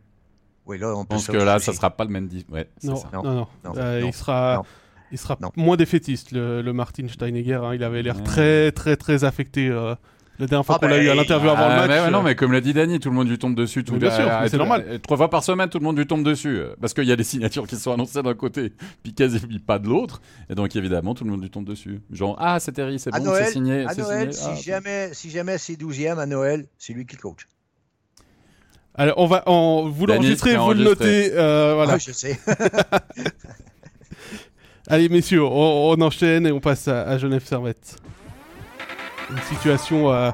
oui, là, on je pense que là, ça sera pas le même. Ouais, non, non, non, euh, il sera, il sera moins défaitiste, le, le Martin Steinegger. Hein. Il avait l'air très, très, très affecté euh, la dernière fois ah qu'on l'a eu à l'interview avant le match. Mais non, mais comme l'a dit Dany, tout le monde lui tombe dessus. Tout bien sûr, c'est normal. Trois fois par semaine, tout le monde lui tombe dessus. Parce qu'il y a des signatures qui sont annoncées d'un côté, puis quasi pas de l'autre. Et donc, évidemment, tout le monde lui tombe dessus. Genre, ah, c'est Terry, c'est bon, c'est signé. À Noël, si, ah, jamais, si jamais c'est 12e à Noël, c'est lui qui coach. Alors, on va, on, vous l'enregistrez, vous le notez. Euh, voilà. Ah, je sais. [LAUGHS] Allez, messieurs, on, enchaîne et on passe à Genève Servette une situation euh,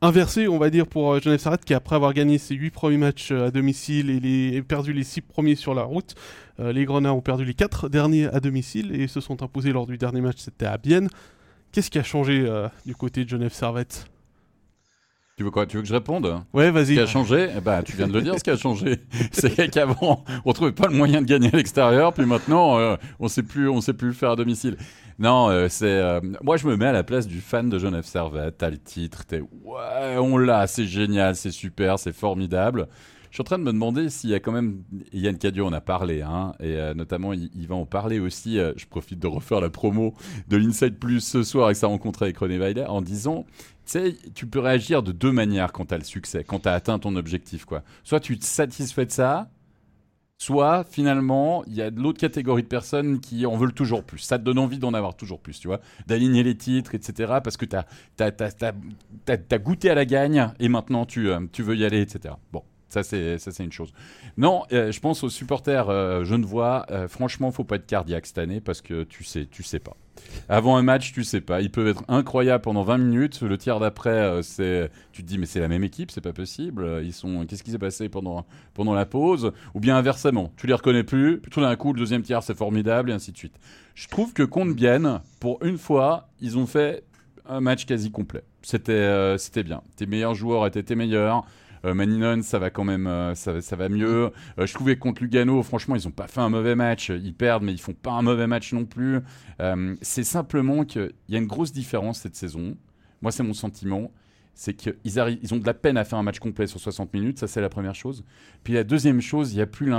inversée, on va dire, pour euh, Genève Servette, qui après avoir gagné ses 8 premiers matchs euh, à domicile et, les, perdu les 6 premiers sur la route, les Grenats ont perdu les 4 derniers à domicile et se sont imposés lors du dernier match, c'était à Bienne. Qu'est-ce qui a changé du côté de Genève Servette tu veux quoi Tu veux que je réponde? Ouais, vas-y. Ce qui a changé eh ben, Tu viens de le dire, ce qui a changé. [LAUGHS] C'est qu'avant, on trouvait pas le moyen de gagner à l'extérieur, puis maintenant, on plus, on sait plus le faire à domicile. Non, euh, c'est. Euh, moi, je me mets à la place du fan de Genève Servette. T'as le titre, t'es. Ouais, on l'a, c'est génial, c'est super, c'est formidable. Je suis en train de me demander s'il y a quand même. Yann Cadio en a parlé, hein, et euh, notamment, il, va en parler aussi. je profite de refaire la promo de l'Inside Plus ce soir avec sa rencontre avec René Weiler en disant tu peux réagir de deux manières quand tu as le succès, quand tu as atteint ton objectif. quoi. Soit tu te satisfais de ça, soit finalement il y a de l'autre catégorie de personnes qui en veulent toujours plus. Ça te donne envie d'en avoir toujours plus, tu vois, d'aligner les titres, etc. Parce que tu as, goûté à la gagne et maintenant tu, euh, tu veux y aller, etc. Bon. Ça, c'est, ça, c'est une chose. Non, euh, je pense aux supporters euh, genevois. Euh, franchement, faut pas être cardiaque cette année parce que tu sais, tu sais pas. Avant un match, tu sais pas. Ils peuvent être incroyables pendant 20 minutes. Le tiers d'après, euh, c'est, tu te dis, mais c'est la même équipe, c'est pas possible. Ils sont, qu'est-ce qui s'est passé pendant, pendant la pause? Ou bien inversement, tu les reconnais plus. Puis tout d'un coup, le deuxième tiers, c'est formidable et ainsi de suite. Je trouve que contre Bienne, pour une fois, ils ont fait un match quasi complet. C'était, c'était bien. Tes meilleurs joueurs étaient tes meilleurs. Euh, Maninon, ça va quand même, euh, ça, ça, va mieux. Euh, je trouvais contre Lugano, franchement, ils n'ont pas fait un mauvais match. Ils perdent, mais ils font pas un mauvais match non plus. c'est simplement qu'il y a une grosse différence cette saison. Moi, c'est mon sentiment c'est qu'ils ils ont de la peine à faire un match complet sur 60 minutes, ça c'est la première chose. Puis la deuxième chose, il n'y a plus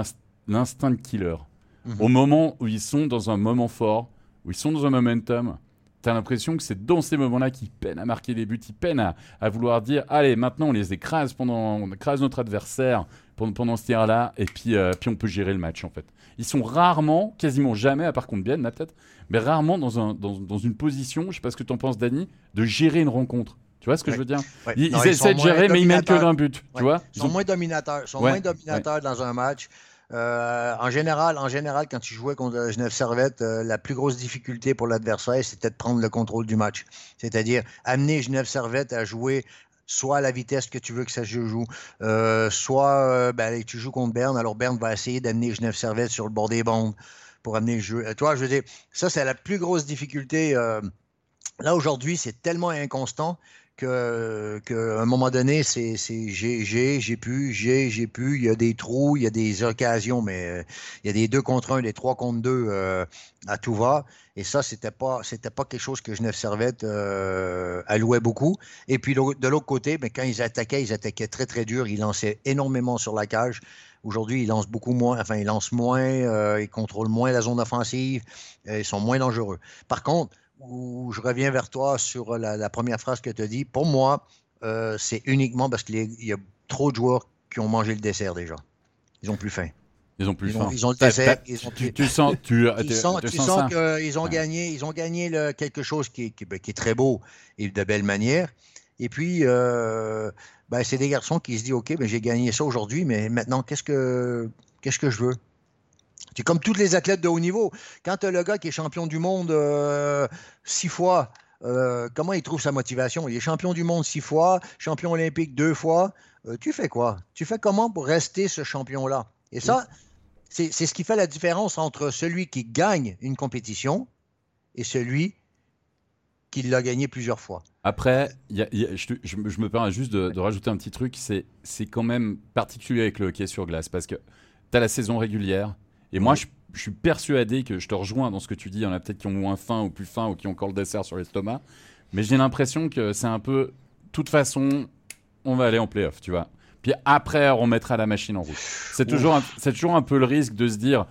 l'instinct de killer. Mhm. Au moment où ils sont dans un moment fort, où ils sont dans un momentum, T'as l'impression que c'est dans ces moments-là qu'ils peinent à marquer des buts, ils peinent à, vouloir dire allez, maintenant on les écrase, pendant, on écrase notre adversaire pendant, pendant ce tir-là, et puis, euh, puis on peut gérer le match en fait. Ils sont rarement, quasiment jamais, à part contre Bien, peut-être, mais rarement dans, un, dans, dans, une position, je sais pas ce que tu en penses, Dani, de gérer une rencontre. Tu vois ce que je veux dire? Ils, essaient de gérer, mais ils mènent que d'un but. Tu vois? Ils sont, moins dominateurs, sont moins dominateurs dans un match. Euh, en, général, en général, quand tu jouais contre Genève Servette, euh, la plus grosse difficulté pour l'adversaire, c'était de prendre le contrôle du match. C'est-à-dire amener Genève Servette à jouer soit à la vitesse que tu veux que ça se joue, euh, soit ben, tu joues contre Berne, alors Berne va essayer d'amener Genève Servette sur le bord des bandes pour amener le jeu. Toi, je veux dire, ça, c'est la plus grosse difficulté. là, aujourd'hui, c'est tellement inconstant qu'à un moment donné, c'est j'ai, j'ai, j'ai pu, j'ai, j'ai pu. Il y a des trous, il y a des occasions, mais euh, il y a des deux contre un, des trois contre deux euh, à tout va. Et ça, c'était pas, c'était pas quelque chose que Genève Servette euh, allouait beaucoup. Et puis de l'autre côté, mais quand ils attaquaient, ils attaquaient très très dur. Ils lançaient énormément sur la cage. Aujourd'hui, ils lancent beaucoup moins, enfin, ils lancent moins, ils contrôlent moins la zone offensive, ils sont moins dangereux. Par contre, où je reviens vers toi sur la, première phrase que tu as dit. Pour moi, euh, c'est uniquement parce qu'il y a trop de joueurs qui ont mangé le dessert déjà. Ils ont plus faim. Ils ont plus faim. Ils ont le dessert. tu, sens, tu, sens, qu'ils ont gagné, ils ont gagné quelque chose qui, ben, qui, est très beau et de belle manière. Et puis, euh, ben, c'est des garçons qui se disent, OK, ben, j'ai gagné ça aujourd'hui, mais maintenant, qu'est-ce que, qu'est-ce que je veux? C'est comme tous les athlètes de haut niveau. Quand tu as le gars qui est champion du monde euh, six fois, euh, comment il trouve sa motivation? Il est champion du monde six fois, champion olympique deux fois. Euh, tu fais quoi? Tu fais comment pour rester ce champion-là? Et ça, c'est ce qui fait la différence entre celui qui gagne une compétition et celui qui l'a gagné plusieurs fois. Après, je, me permets juste de, rajouter un petit truc. C'est quand même particulier avec le hockey sur glace parce que tu as la saison régulière, et moi, je, suis persuadé que je te rejoins dans ce que tu dis. Il y en a peut-être qui ont moins faim ou plus faim ou qui ont encore le dessert sur l'estomac. Mais j'ai l'impression que c'est un peu. De toute façon, on va aller en playoff, tu vois. Puis après, on mettra la machine en route. C'est toujours, un, toujours un peu le risque de se dire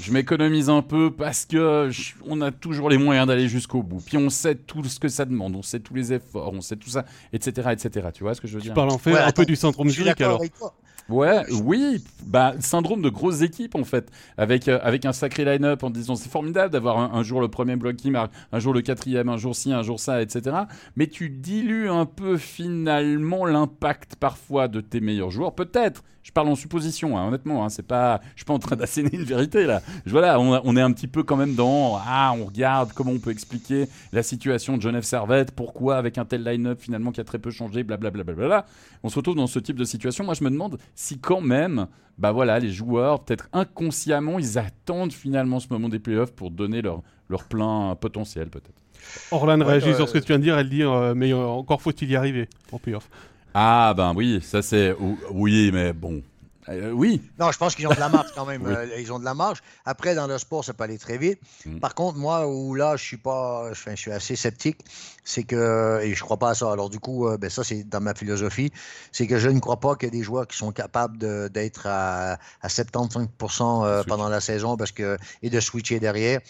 je m'économise un peu parce que on a toujours les moyens d'aller jusqu'au bout. Puis on sait tout ce que ça demande, on sait tous les efforts, on sait tout ça, etc., etc. Tu vois ce que je veux dire? Tu parles en fait un peu du centre musique alors. Ouais, oui, bah syndrome de grosses équipes en fait, avec euh, avec un sacré line-up en disant c'est formidable d'avoir un, jour le premier bloc qui marque, un jour le quatrième, un jour ci, un jour ça, etc. Mais tu dilues un peu finalement l'impact parfois de tes meilleurs joueurs, peut-être. Je parle en supposition, hein, honnêtement. Hein, c'est pas, je suis pas en train d'asséner une vérité là. Je, voilà, on, on, est un petit peu quand même dans ah, on regarde comment on peut expliquer la situation de Genève Servette, pourquoi avec un tel line-up finalement qui a très peu changé, blablabla. Bla, bla, bla, on se retrouve dans ce type de situation. Moi, je me demande si quand même, bah voilà, les joueurs, peut-être inconsciemment, ils attendent finalement ce moment des playoffs pour donner leur, leur plein potentiel, peut-être. Orlan réagit sur ce que tu viens de dire, elle dit euh, mais euh, encore faut-il y arriver en playoff. Ah ben oui, ça c'est oui, mais bon. Euh, oui. Non, je pense qu'ils ont de la marge quand même. [LAUGHS] ils ont de la marge. Après, dans le sport, ça peut aller très vite. Mm. Par contre, moi, où là, je suis pas, je, suis assez sceptique, c'est que, et je crois pas à ça. Alors, du coup, ben, ça, c'est dans ma philosophie, c'est que je ne crois pas qu'il y ait des joueurs qui sont capables d'être à, à, 75% pendant la saison parce que, et de switcher derrière.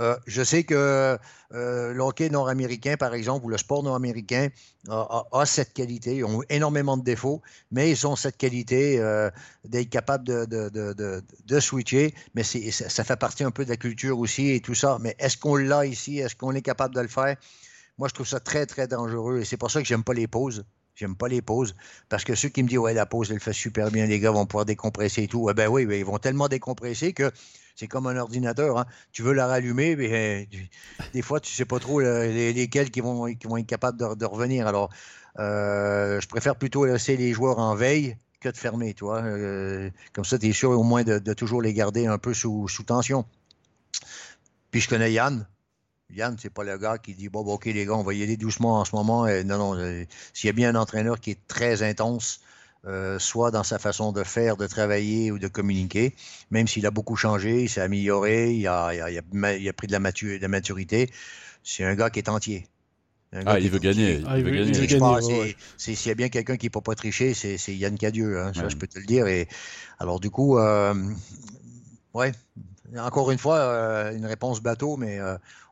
Euh, je sais que euh, le hockey nord-américain, par exemple, ou le sport nord-américain a, cette qualité. Ils ont énormément de défauts, mais ils ont cette qualité euh, d'être capables de, switcher. Mais ça, ça, fait partie un peu de la culture aussi et tout ça. Mais est-ce qu'on l'a ici? Est-ce qu'on est capable de le faire? Moi, je trouve ça très, très dangereux et c'est pour ça que j'aime pas les pauses. J'aime pas les pauses. Parce que ceux qui me disent, ouais, la pause, elle fait super bien, les gars vont pouvoir décompresser et tout. Eh ben oui, ils vont tellement décompresser que c'est comme un ordinateur. Hein. Tu veux la rallumer, mais euh, des fois, tu sais pas trop lesquels qui vont, qui vont être capables de, revenir. Alors, euh, je préfère plutôt laisser les joueurs en veille que de fermer, tu euh, comme ça, tu es sûr au moins de, toujours les garder un peu sous, tension. Puis je connais Yann. Yann, c'est pas le gars qui dit bon, OK, les gars, on va y aller doucement en ce moment. non, non, s'il y a bien un entraîneur qui est très intense, euh, soit dans sa façon de faire, de travailler ou de communiquer, même s'il a beaucoup changé, il s'est amélioré, il a, pris de la, maturité. C'est un gars qui est entier. Ah, il veut gagner. il veut gagner. S'il y a bien quelqu'un qui ne peut pas tricher, c'est Yann Cadieux. Hein, ça, je peux te le dire. Et, alors, du coup, euh, ouais, encore une fois, euh, une réponse bateau, mais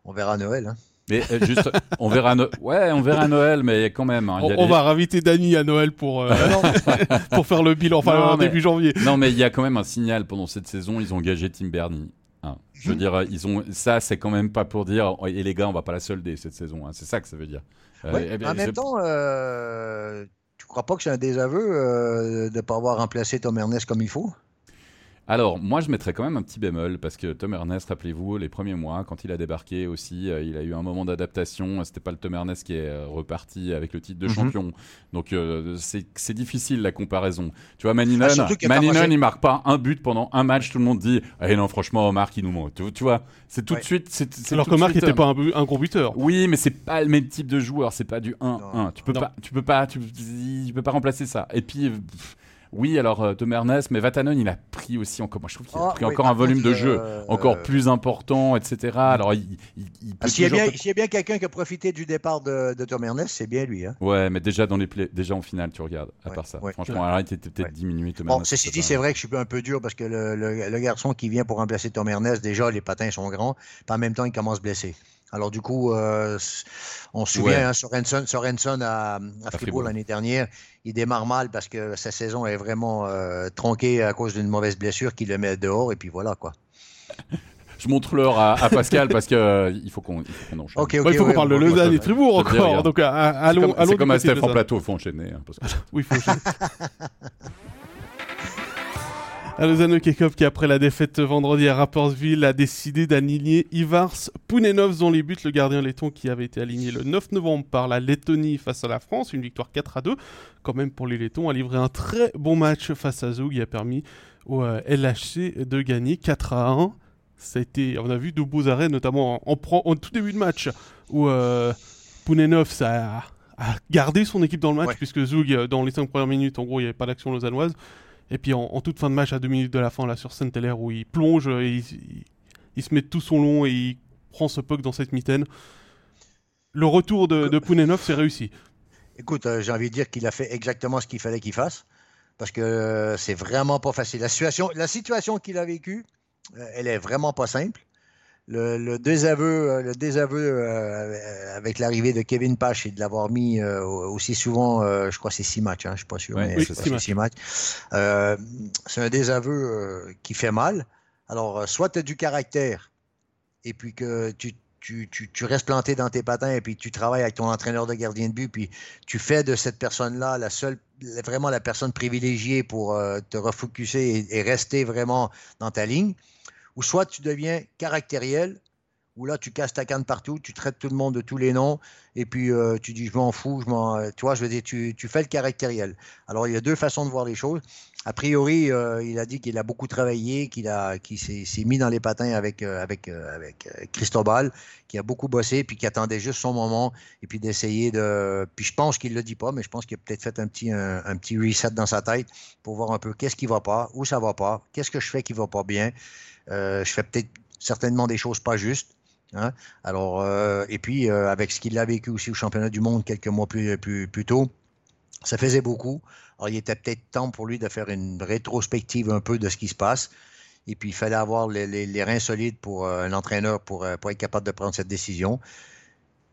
on verra à Noël. Hein. Mais euh, juste, on verra, ouais, on verra Noël, mais quand même. Hein, on, va inviter Dany à Noël pour euh, [LAUGHS] pour faire le bilan, enfin début janvier. Non, mais il y a quand même un signal pendant cette saison. Ils ont engagé Tim Bernie. Hein. Je veux hmm. dire, ils ont ça, c'est quand même pas pour dire. Et les gars, on va pas la solder cette saison. Hein. C'est ça que ça veut dire. Euh, eh en même temps, tu crois pas que c'est un désaveu de ne pas avoir remplacé Tom Ernest comme il faut? Alors, moi, je mettrais quand même un petit bémol parce que Tom Ernest, rappelez-vous, les premiers mois, quand il a débarqué aussi, euh, il a eu un moment d'adaptation. C'était pas le Tom Ernest qui est euh, reparti avec le titre de Mhm. champion. Donc, euh, c'est difficile la comparaison. Tu vois, Maninon, Ah, Maninon, il marque pas un but pendant un match. Tout le monde dit, eh non, franchement, Marc, il nous manque. Tu, tu vois, c'est tout Ouais. de suite. Alors tout que de Marc suite, n'était pas un, un gros buteur. oui, mais c'est pas le même type de joueur, c'est pas du 1-1. Non. Tu peux Non. pas, tu peux pas, tu, tu peux pas remplacer ça. Et puis, pff, oui, alors euh, Tom Ernest, mais Vatanen, il a pris aussi encore. Moi, je trouve qu'il a Ah, pris encore un volume de jeu euh, encore euh, plus important, etc. Alors, il, il- il peut Ah, S'il y, a toujours bien- te- s'il y a bien quelqu'un qui a profité du départ de, de Tom Ernest, c'est bien lui. Hein. Ouais, mais déjà dans les play- déjà en finale, tu regardes. À Ouais, part ça, ouais. franchement, alors il était peut-être Ouais. diminué. Tom Bon, Ernest, ceci c'est dit, c'est vrai que je suis un peu dur parce que le, le- le garçon qui vient pour remplacer Tom Ernest, déjà, les patins sont grands, puis en même temps, il commence blessé. Alors, du coup, euh, on se souvient, Ouais. hein, Sorensen, Sorensen à, à Fribourg Fribourg. l'année dernière, il démarre mal parce que sa saison est vraiment euh, tronquée à cause d'une mauvaise blessure qui le met dehors, et puis voilà, quoi. [LAUGHS] Je montre l'heure à, à Pascal parce que euh, il faut qu'on qu'on enchaîne. Ok, ok. Bah, il faut qu'on ouais, parle de Lausanne et. Fribourg encore. Donc, à- à- C'est allons, comme, allons c'est comme à Steph en plateau, il faut enchaîner. hein, parce que- Oui, il faut enchaîner. [LAUGHS] Lausanne Kekov qui après la défaite vendredi à Rapperswil a décidé d'aligner Ivars Pounenovs dans les buts, le gardien letton qui avait été aligné le 9 novembre par la Lettonie face à la France, une victoire 4 à 2. Quand même pour les Lettons a livré un très bon match face à Zug qui a permis au euh, LHC de gagner 4 à 1. Ça a été, on a vu de beaux arrêts, notamment en, en pre- en tout début de match où euh, Pounenovs a, a gardé son équipe dans le match Ouais. puisque Zug euh, dans les 5 premières minutes, en gros, il n'y avait pas d'action lausannoise. Et puis en, toute fin de match, à deux minutes de la fin, là sur Saint-Hilaire, où il plonge, et il, se met tout son long et il prend ce puck dans cette mitaine. Le retour de, de Pounenovs c'est réussi. Écoute, euh, j'ai envie de dire qu'il a fait exactement ce qu'il fallait qu'il fasse. Parce que euh, c'est vraiment pas facile. La situation, la situation qu'il a vécue, euh, elle est vraiment pas simple. Le, le désaveu, euh, le désaveu euh, avec l'arrivée de Kevin Pache et de l'avoir mis euh, aussi souvent, euh, je crois c'est six matchs, hein, je suis pas sûr, Ouais, mais oui, six matchs. c'est six matchs. Euh, c'est un désaveu euh, qui fait mal. Alors, euh, soit tu as du caractère et puis que tu, tu, tu, tu restes planté dans tes patins et puis tu travailles avec ton entraîneur de gardien de but, puis tu fais de cette personne-là la seule, vraiment la personne privilégiée pour euh, te refocuser et, et rester vraiment dans ta ligne. Ou soit tu deviens caractériel, où là tu casses ta canne partout, tu traites tout le monde de tous les noms, et puis euh, tu dis je m'en fous, je m'en, euh, tu vois, je veux dire, tu, fais le caractériel. Alors il y a deux façons de voir les choses. A priori, euh, il a dit qu'il a beaucoup travaillé, qu'il s'est, mis dans les patins avec, avec, Cristobal, qui a beaucoup bossé, puis qui attendait juste son moment, et puis d'essayer de. Puis je pense qu'il ne le dit pas, mais je pense qu'il a peut-être fait un petit, un, petit reset dans sa tête pour voir un peu qu'est-ce qui va pas, où ça va pas, qu'est-ce que je fais qui va pas bien. Euh, je fais peut-être certainement des choses pas justes. hein. Alors, euh, et puis, euh, avec ce qu'il a vécu aussi au championnat du monde quelques mois plus, plus, plus tôt, ça faisait beaucoup. Alors, il était peut-être temps pour lui de faire une rétrospective un peu de ce qui se passe. Et puis, il fallait avoir les, reins solides pour euh, un entraîneur pour, pour être capable de prendre cette décision.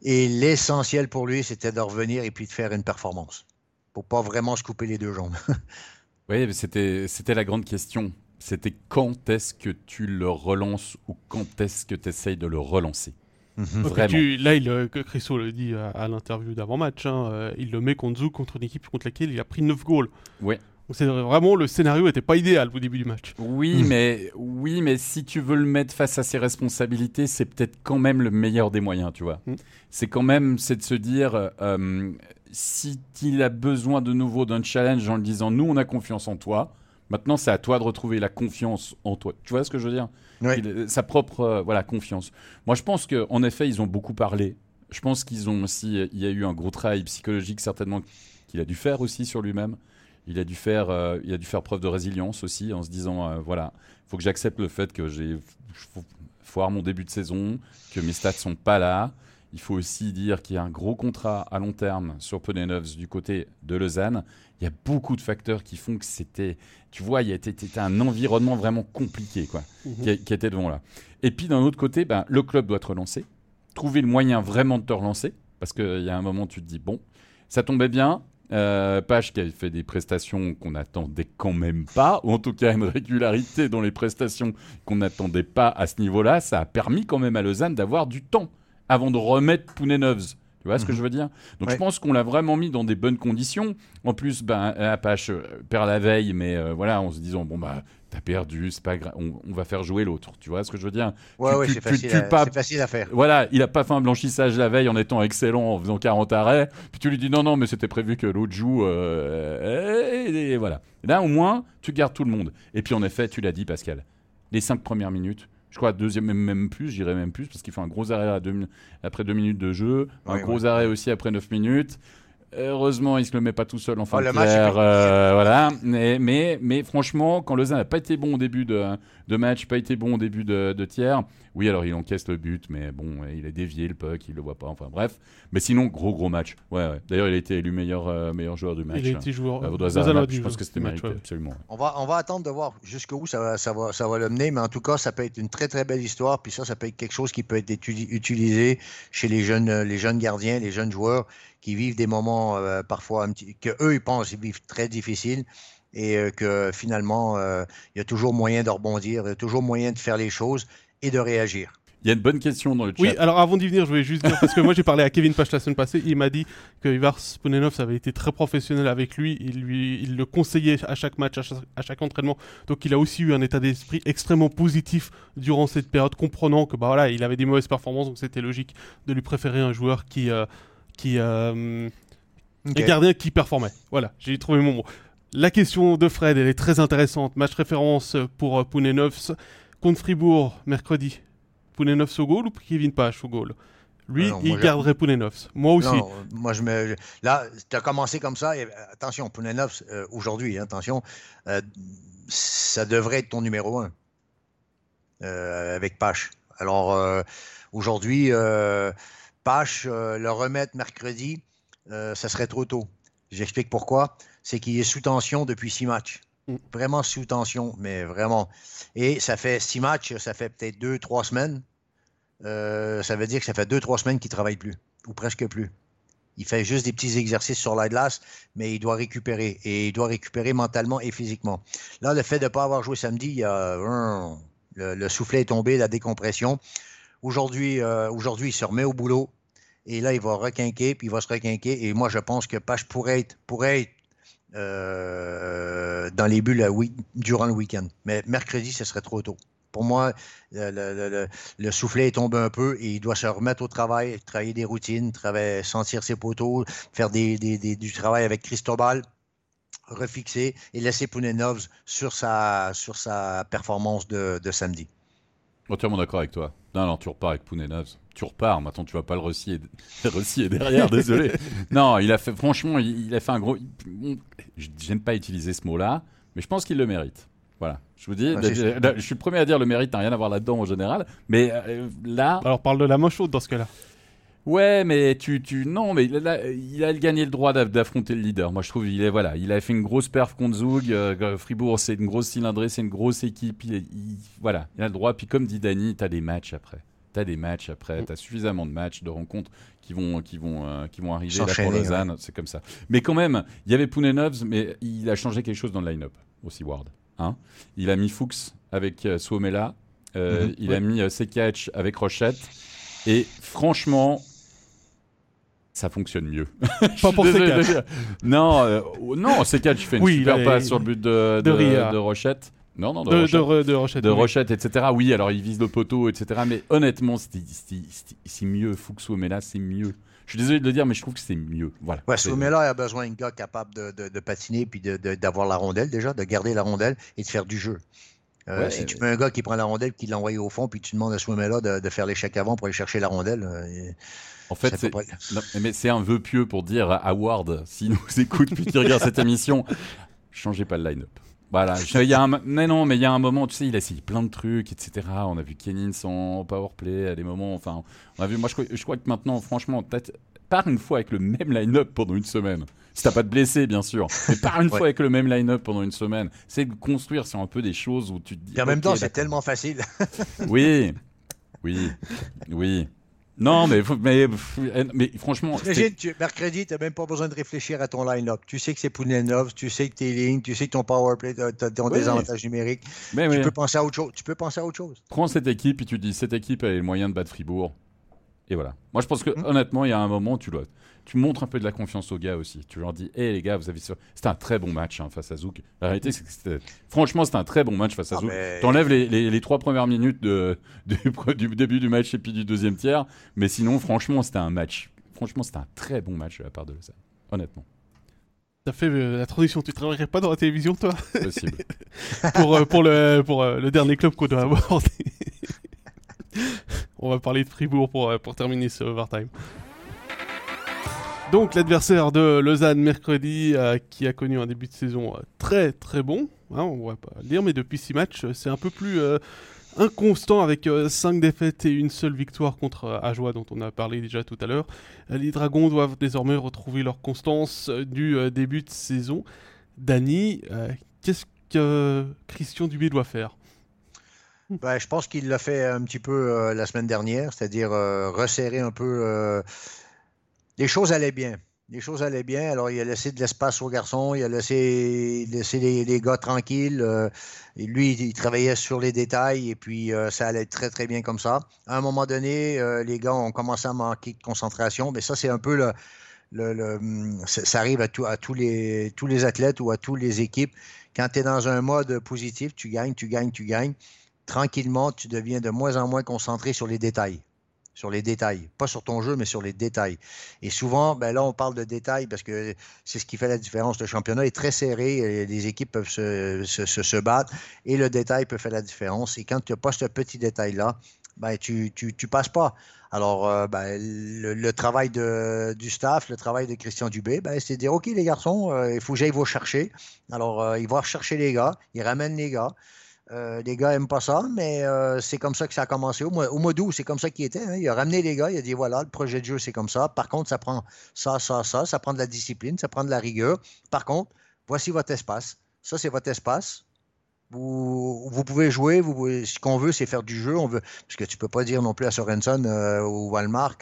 Et l'essentiel pour lui, c'était de revenir et puis de faire une performance. Pour pas vraiment se couper les deux jambes. [LAUGHS] Oui, c'était la grande question. C'était quand est-ce que tu le relances ou quand est-ce que tu essayes de le relancer? Vraiment. Tu- là, il, euh, Christo le dit à, à l'interview d'avant-match, hein, euh, il le met contre Zug, contre une équipe contre laquelle il a pris 9 goals. Ouais. C'est vraiment, le scénario n'était pas idéal au début du match. Oui, mais oui, mais si tu veux le mettre face à ses responsabilités, c'est peut-être quand même le meilleur des moyens, tu vois. Mm. C'est quand même, c'est de se dire, euh, si il a besoin de nouveau d'un challenge en le disant, nous, on a confiance en toi. Maintenant, c'est à toi de retrouver la confiance en toi. Tu vois ce que je veux dire? Il- Sa propre, euh, voilà, confiance. Moi, je pense que, en effet, ils ont beaucoup parlé. Je pense qu'ils ont aussi, il y a eu un gros travail psychologique certainement qu'il a dû faire aussi sur lui-même. Il a dû faire, euh, il a dû faire preuve de résilience aussi en se disant, euh, voilà, il faut que j'accepte le fait que j'ai foire mon début de saison, que mes stats sont pas là. Il faut aussi dire qu'il y a un gros contrat à long terme sur Peneneuves du côté de Lausanne. Il y a beaucoup de facteurs qui font que c'était, tu vois, il y a été, un environnement vraiment compliqué, quoi, qui, qui était devant là. Et puis d'un autre côté, ben, le club doit te relancer, trouver le moyen vraiment de te relancer, parce qu'il y a un moment, tu te dis, bon, ça tombait bien. Euh, Page qui a fait des prestations qu'on n'attendait quand même pas, ou en tout cas une régularité dans les prestations qu'on n'attendait pas à ce niveau-là, ça a permis quand même à Lausanne d'avoir du temps avant de remettre Pounenovs. Tu vois ce que je veux dire? Donc je pense qu'on l'a vraiment mis dans des bonnes conditions. En plus, ben, Apache euh, perd la veille, mais euh, voilà, en se disant, bon, bah, T'as perdu, c'est pas grave. On, on va faire jouer l'autre. Tu vois ce que je veux dire? Ouais, Tu- ouais, c'est facile, pas- facile à faire. Voilà, il a pas fait un blanchissage la veille en étant excellent, en faisant 40 arrêts. Puis tu lui dis non, non, mais c'était prévu que l'autre joue. euh, et, et voilà. Là, au moins, tu gardes tout le monde. Et puis en effet, tu l'as dit, Pascal, les cinq premières minutes. Je crois deuxième, même, même plus, j'irais même plus, parce qu'il fait un gros arrêt à deux mi- après deux minutes de jeu, un gros arrêt aussi après 9 minutes. Heureusement, il se le met pas tout seul en fin Oh, de match euh, voilà. Mais, mais, mais franchement, quand Lausanne n'a pas été bon au début de, de match, pas été bon au début de, de tiers, oui, alors il encaisse le but, mais bon, il a dévié le puck, il le voit pas, enfin bref. Mais sinon, gros gros match. Ouais, ouais. D'ailleurs, il a été élu meilleur, euh, meilleur joueur du match. Il a été joueur. Euh, je pense que c'était mérité, ouais. absolument. On va, on va attendre de voir jusqu'où ça va, ça, va, ça va le mener, mais en tout cas, ça peut être une très très belle histoire. Puis ça, ça peut être quelque chose qui peut être utilisé chez les jeunes, euh, les jeunes gardiens, les jeunes joueurs qui vivent des moments euh, parfois un petit, que eux ils pensent ils vivent très difficiles et euh, que finalement euh, il y a toujours moyen de rebondir, il y a toujours moyen de faire les choses et de réagir. Il y a une bonne question dans le chat. Oui, alors avant d'y venir, je voulais juste dire, parce que moi j'ai parlé à Kevin Pache la semaine passée, il m'a dit que Ivar Spunenov avait été très professionnel avec lui, il, lui, il le conseillait à chaque match, à chaque, à chaque entraînement, donc il a aussi eu un état d'esprit extrêmement positif durant cette période, comprenant que bah voilà, il avait des mauvaises performances, donc c'était logique de lui préférer un joueur qui, euh, qui euh, un gardien qui performait. Voilà, j'ai trouvé mon mot. La question de Fred, elle est très intéressante. Match référence pour euh, Pounenovs contre Fribourg mercredi. Pounenovs au goal ou Kevin Pache au goal? Lui, non, il moi, garderait Pounenovs. Moi aussi. Non, moi je me. Là, tu as commencé comme ça. Et, euh, attention, Poulenov, euh, aujourd'hui, hein, attention, euh, ça devrait être ton numéro un euh, avec Pache. Alors, euh, aujourd'hui, euh, Pache, euh, le remettre mercredi, euh, ça serait trop tôt. J'explique pourquoi. C'est qu'il est sous tension depuis six matchs. Mm. Vraiment sous tension, mais vraiment. Et ça fait six matchs, ça fait peut-être deux, trois semaines. Euh, ça veut dire que ça fait deux, trois semaines qu'il ne travaille plus, ou presque plus. Il fait juste des petits exercices sur la glace, mais il doit récupérer. Et il doit récupérer mentalement et physiquement. Là, le fait de ne pas avoir joué samedi, il y a, hum, le, le soufflet est tombé, la décompression. Aujourd'hui, euh, aujourd'hui, il se remet au boulot. Et là, il va requinquer, puis il va se requinquer. Et moi, je pense que Pache pourrait être, pourrait être euh, dans les buts le week- durant le week-end. Mais mercredi, ce serait trop tôt. Pour moi, le, le- le- le soufflet est tombé un peu et il doit se remettre au travail, travailler des routines, travailler, sentir ses poteaux, faire du travail avec Cristobal, refixer et laisser Pounenovs sur sa, sur sa performance de, de samedi. Entièrement d'accord avec toi. Non, non, tu repars avec Pounenovs. Tu repars, maintenant tu vas pas le recier, recier derrière, désolé. [LAUGHS] Non, il a fait, franchement, il, il a fait un gros. J'aime pas utiliser ce mot-là, mais je pense qu'il le mérite. Voilà, je vous dis, Ouais, c'est je, suis le premier à dire le mérite n'a rien à voir là-dedans en général, mais euh, là, Alors parle de la moche chaude dans ce cas-là. ouais, mais tu, tu, non, mais là, il a gagné le droit d'aff- d'affronter le leader. Moi, je trouve, il est voilà, il a fait une grosse perf contre Zug. euh, Fribourg, c'est une grosse cylindrée, c'est une grosse équipe. Il, il- voilà, il a le droit. Puis comme dit Dany, t'as des matchs après. T'as des matchs après, Mm. t'as suffisamment de matchs, de rencontres qui vont, qui vont, euh, qui vont arriver là pour Lausanne. C'est comme ça. Mais quand même, il y avait Pounenovs, mais il a changé quelque chose dans le line-up aussi, Ward. Hein il a mis Fuchs avec euh, Suomela, euh, Mhm. il a mis euh, Sekac avec Rochette, et franchement, ça fonctionne mieux. [LAUGHS] Pas pour dire. Non, euh, non, Sekac fait une Oui, super passe sur le but de, de de Rochette. Non, non, de, De, Rochette de Rochette. de oui. Rochette, etc. Oui, alors il vise le poteau, etc. Mais honnêtement, c'est mieux. Fuchs mais là, c'est mieux. Je suis désolé de le dire, mais je trouve que c'est mieux. Voilà. Ouais, Soumela a besoin d'un gars capable de, de- de patiner puis de- de- d'avoir la rondelle déjà, de garder la rondelle et de faire du jeu. Euh, Ouais. Si tu mets un gars qui prend la rondelle, qui l'envoie au fond, puis tu demandes à Soumela de, de faire l'échec avant pour aller chercher la rondelle, euh, et- En fait, c'est pas- mais c'est un vœu pieux pour dire à Ward, s'il nous [LAUGHS] écoute puis qu'il regarde cette émission, changez pas le line-up. Voilà, je- il y a un, mais non, mais il y a un moment, tu sais, il a essayé plein de trucs, etc. On a vu Kenin sans powerplay à des moments, enfin, on a vu, moi je, crois- je crois que maintenant, franchement, pars une fois avec le même line-up pendant une semaine. Si t'as pas de blessé, bien sûr, mais pars une [LAUGHS] Ouais. fois avec le même line-up pendant une semaine. C'est de construire sur un peu des choses où tu te dis. Puis en même temps, c'est tellement facile. Oui, [LAUGHS] oui, oui. Non, mais, mais, mais franchement, tu, mercredi, tu n'as même pas besoin de réfléchir à ton line-up. Tu sais que c'est Poulenov, tu sais que tes lignes, tu sais que ton power play, tu as ton Ouais. désavantage numérique. mais, Tu mais- peux penser à autre chose. Tu peux penser à autre chose. prends cette équipe et tu dis cette équipe a les moyens de battre Fribourg. Et voilà. Moi, je pense que Mm. honnêtement, il y a un moment où tu dois. Tu montres un peu de la confiance aux gars aussi. Tu leur dis, hé les gars, vous avez. C'était un très bon match hein, face à Zouk. La réalité, c'est que c'était. Franchement, c'était un très bon match face à Ah, Zouk. mais- T'enlèves les, les, les trois premières minutes de, [LAUGHS] du, du début du match et puis du deuxième tiers. Mais sinon, franchement, c'était un match. Franchement, c'était un très bon match de la part de Lausanne. Honnêtement. T'as fait euh, la transition, tu travaillerais pas dans la télévision, toi? Possible. [LAUGHS] pour, euh, pour, le, pour euh, le dernier club qu'on doit aborder. [LAUGHS] On va parler de Fribourg pour, pour terminer ce overtime. Donc l'adversaire de Lausanne mercredi euh, qui a connu un début de saison euh, très très bon, hein, on va pas le dire, mais depuis 6 matchs euh, c'est un peu plus inconstant avec 5 défaites et une seule victoire contre Ajoie dont on a parlé déjà tout à l'heure. Les Dragons doivent désormais retrouver leur constance du début de saison. Dany, qu'est-ce que Christian Dubé doit faire? Ben, je pense qu'il l'a fait un petit peu la semaine dernière, c'est-à-dire resserrer un peu. Les choses allaient bien. Les choses allaient bien. Alors, il a laissé de l'espace aux garçons, il a laissé, laissé les, les gars tranquilles. euh, lui, il travaillait sur les détails et puis euh, ça allait très, très bien comme ça. À un moment donné, euh, les gars ont commencé à manquer de concentration. Mais ça, c'est un peu le. le- hum, ça ça arrive à, tout- à tous, les, tous les athlètes ou à toutes les équipes. Quand tu es dans un mode positif, tu gagnes, tu gagnes, tu gagnes tranquillement, tu deviens de moins en moins concentré sur les détails. Sur les détails. Pas sur ton jeu, mais sur les détails. Et souvent, ben là, on parle de détails parce que c'est ce qui fait la différence. Le championnat est très serré, les équipes peuvent se, se- se- battre et le détail peut faire la différence. Et quand tu n'as pas ce petit détail-là, ben, tu, tu, tu passes pas. Alors, euh, ben, le, le travail de, du staff, le travail de Christian Dubé, ben, c'est de dire OK, les garçons, euh, il faut que j'aille vous chercher. Alors, euh, il va rechercher les gars, il ramène les gars. Euh, les gars n'aiment pas ça, mais euh, c'est comme ça que ça a commencé. Au mois, mois c'est comme ça qu'il était. hein. Il a ramené les gars, il a dit voilà, le projet de jeu, c'est comme ça. Par contre, ça prend ça, ça, ça, ça prend de la discipline, ça prend de la rigueur. Par contre, voici votre espace. Ça, c'est votre espace. Vous, pouvez jouer, ce qu'on veut, c'est faire du jeu. On veut, parce que tu peux pas dire non plus à Sorensen euh, ou Walmart,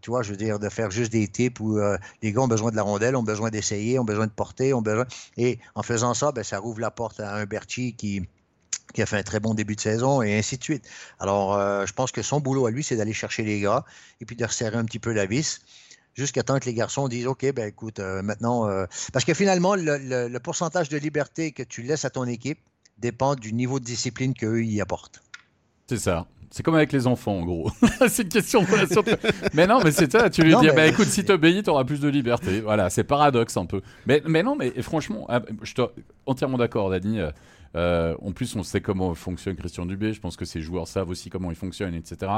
tu vois, je veux dire, de faire juste des types où euh, les gars ont besoin de la rondelle, ont besoin d'essayer, ont besoin de porter, ont besoin. Et en faisant ça, ben, ça rouvre la porte à un Berti qui, qui a fait un très bon début de saison et ainsi de suite. Alors, euh, je pense que son boulot à lui, c'est d'aller chercher les gars et puis de resserrer un petit peu la vis jusqu'à temps que les garçons disent OK, ben écoute, euh, maintenant. Parce que finalement, le, le- le pourcentage de liberté que tu laisses à ton équipe dépend du niveau de discipline qu'eux y apportent. C'est ça. C'est comme avec les enfants, en gros. [LAUGHS] c'est une question de relation. Mais non, mais c'est ça. Tu lui Non, dis, mais- bah écoute, si t'obéis, t'auras plus de liberté. Voilà, c'est paradoxe un peu. Mais, mais non, mais franchement, ah, je suis entièrement d'accord, Dani. Euh, euh, en plus, on sait comment fonctionne Christian Dubé. Je pense que ses joueurs savent aussi comment il fonctionne, etc.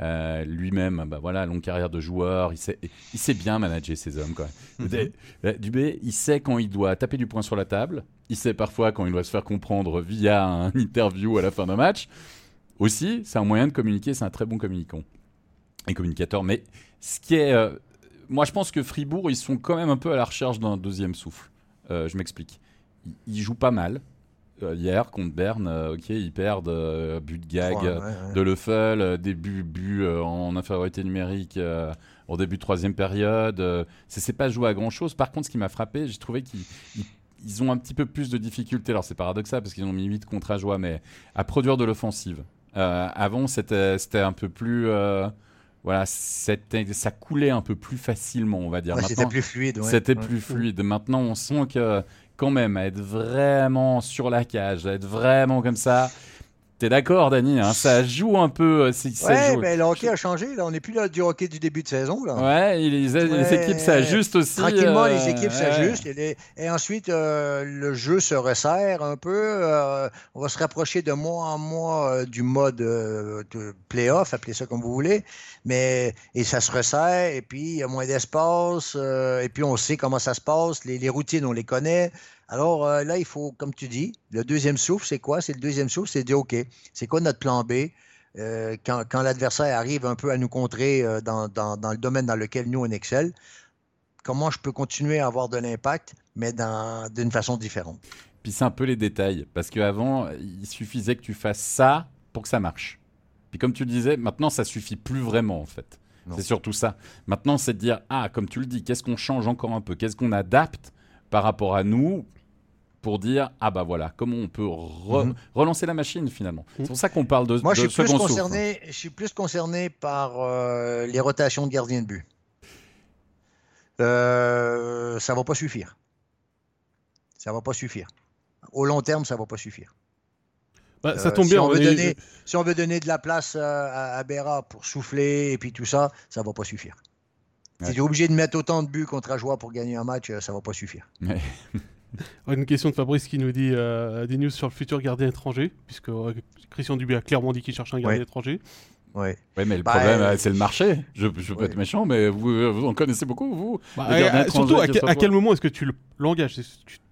Euh, Lui-même, bah voilà, longue carrière de joueur. Il sait, il sait bien manager ses hommes, quand même. Mhm. Euh, Dubé, il sait quand il doit taper du poing sur la table. Il sait parfois quand il doit se faire comprendre via un [LAUGHS] interview à la fin d'un match. Aussi, c'est un moyen de communiquer, c'est un très bon communicant et communicateur. Mais ce qui est. euh, moi, je pense que Fribourg, ils sont quand même un peu à la recherche d'un deuxième souffle. Euh, je m'explique. Ils, ils jouent pas mal. Euh, hier, contre Berne, ok, ils perdent but de gag Ouais, ouais, ouais. de Leffel, des buts, buts, en infériorité numérique au début de troisième période. C'est pas joué à grand chose. Par contre, ce qui m'a frappé, j'ai trouvé qu'ils ils- ils ont un petit peu plus de difficultés. Alors c'est paradoxal parce qu'ils ont mis 8 contre Ajoie, mais à produire de l'offensive. Euh, avant, c'était un peu plus. euh, voilà, ça coulait un peu plus facilement, on va dire. Ouais, C'était plus fluide. ouais. c'était Ouais. plus fluide. Maintenant, on sent que, quand même, à être vraiment sur la cage, à être vraiment comme ça. T'es d'accord, Dani hein, Ça joue un peu. euh, ça joue. mais le hockey a changé. Là. On n'est plus là du hockey du début de saison. Là. Ouais, il- les, équipes s'ajustent aussi. Tranquillement, euh, les équipes ouais. s'ajustent. Et, ensuite, euh, le jeu se resserre un peu. euh, on va se rapprocher de mois en mois euh, du mode euh, de playoff, appelez ça comme vous voulez. Mais, et ça se resserre. Et puis, il y a moins d'espace. euh, et puis, on sait comment ça se passe. Les, les routines, on les connaît. Alors euh, là, il faut, comme tu dis, le deuxième souffle, c'est quoi? C'est le deuxième souffle, c'est de dire, OK, c'est quoi notre plan B? Euh, quand quand l'adversaire arrive un peu à nous contrer euh, dans, dans- dans le domaine dans lequel nous, on excelle, comment je peux continuer à avoir de l'impact, mais d'une façon différente? Puis c'est un peu les détails. Parce qu'avant, il suffisait que tu fasses ça pour que ça marche. Puis comme tu le disais, maintenant, ça suffit plus vraiment, en fait. C'est surtout ça. Maintenant, c'est de dire, ah, comme tu le dis, qu'est-ce qu'on change encore un peu? Qu'est-ce qu'on adapte par rapport à nous pour dire ah bah voilà comment on peut re- Mhm. relancer la machine finalement. Mhm. C'est pour ça qu'on parle de, Moi, je de suis, plus souffle. concerné, je suis plus concerné par euh, les rotations de gardiens de but. Euh, ça va pas suffire. Ça va pas suffire. Au long terme, ça va pas suffire. Bah, ça Euh, tombe si bien. on on veut donner- Si on veut donner de la place euh, à, à Berra pour souffler et puis tout ça, ça va pas suffire. Ouais. Si tu es obligé de mettre autant de buts contre Ajoie pour gagner un match, euh, ça va pas suffire. Ouais. [LAUGHS] [LAUGHS] Une question de Fabrice qui nous dit euh, des news sur le futur gardien étranger, puisque euh, Christian Dubé a clairement dit qu'il cherche un gardien Ouais. étranger. Ouais. Ouais, mais le Bah, problème, euh, euh, c'est le marché. Je, je peux ouais. être méchant, mais vous, vous en connaissez beaucoup, vous Bah, euh, surtout, à, à quel moment est-ce que tu le- l'engages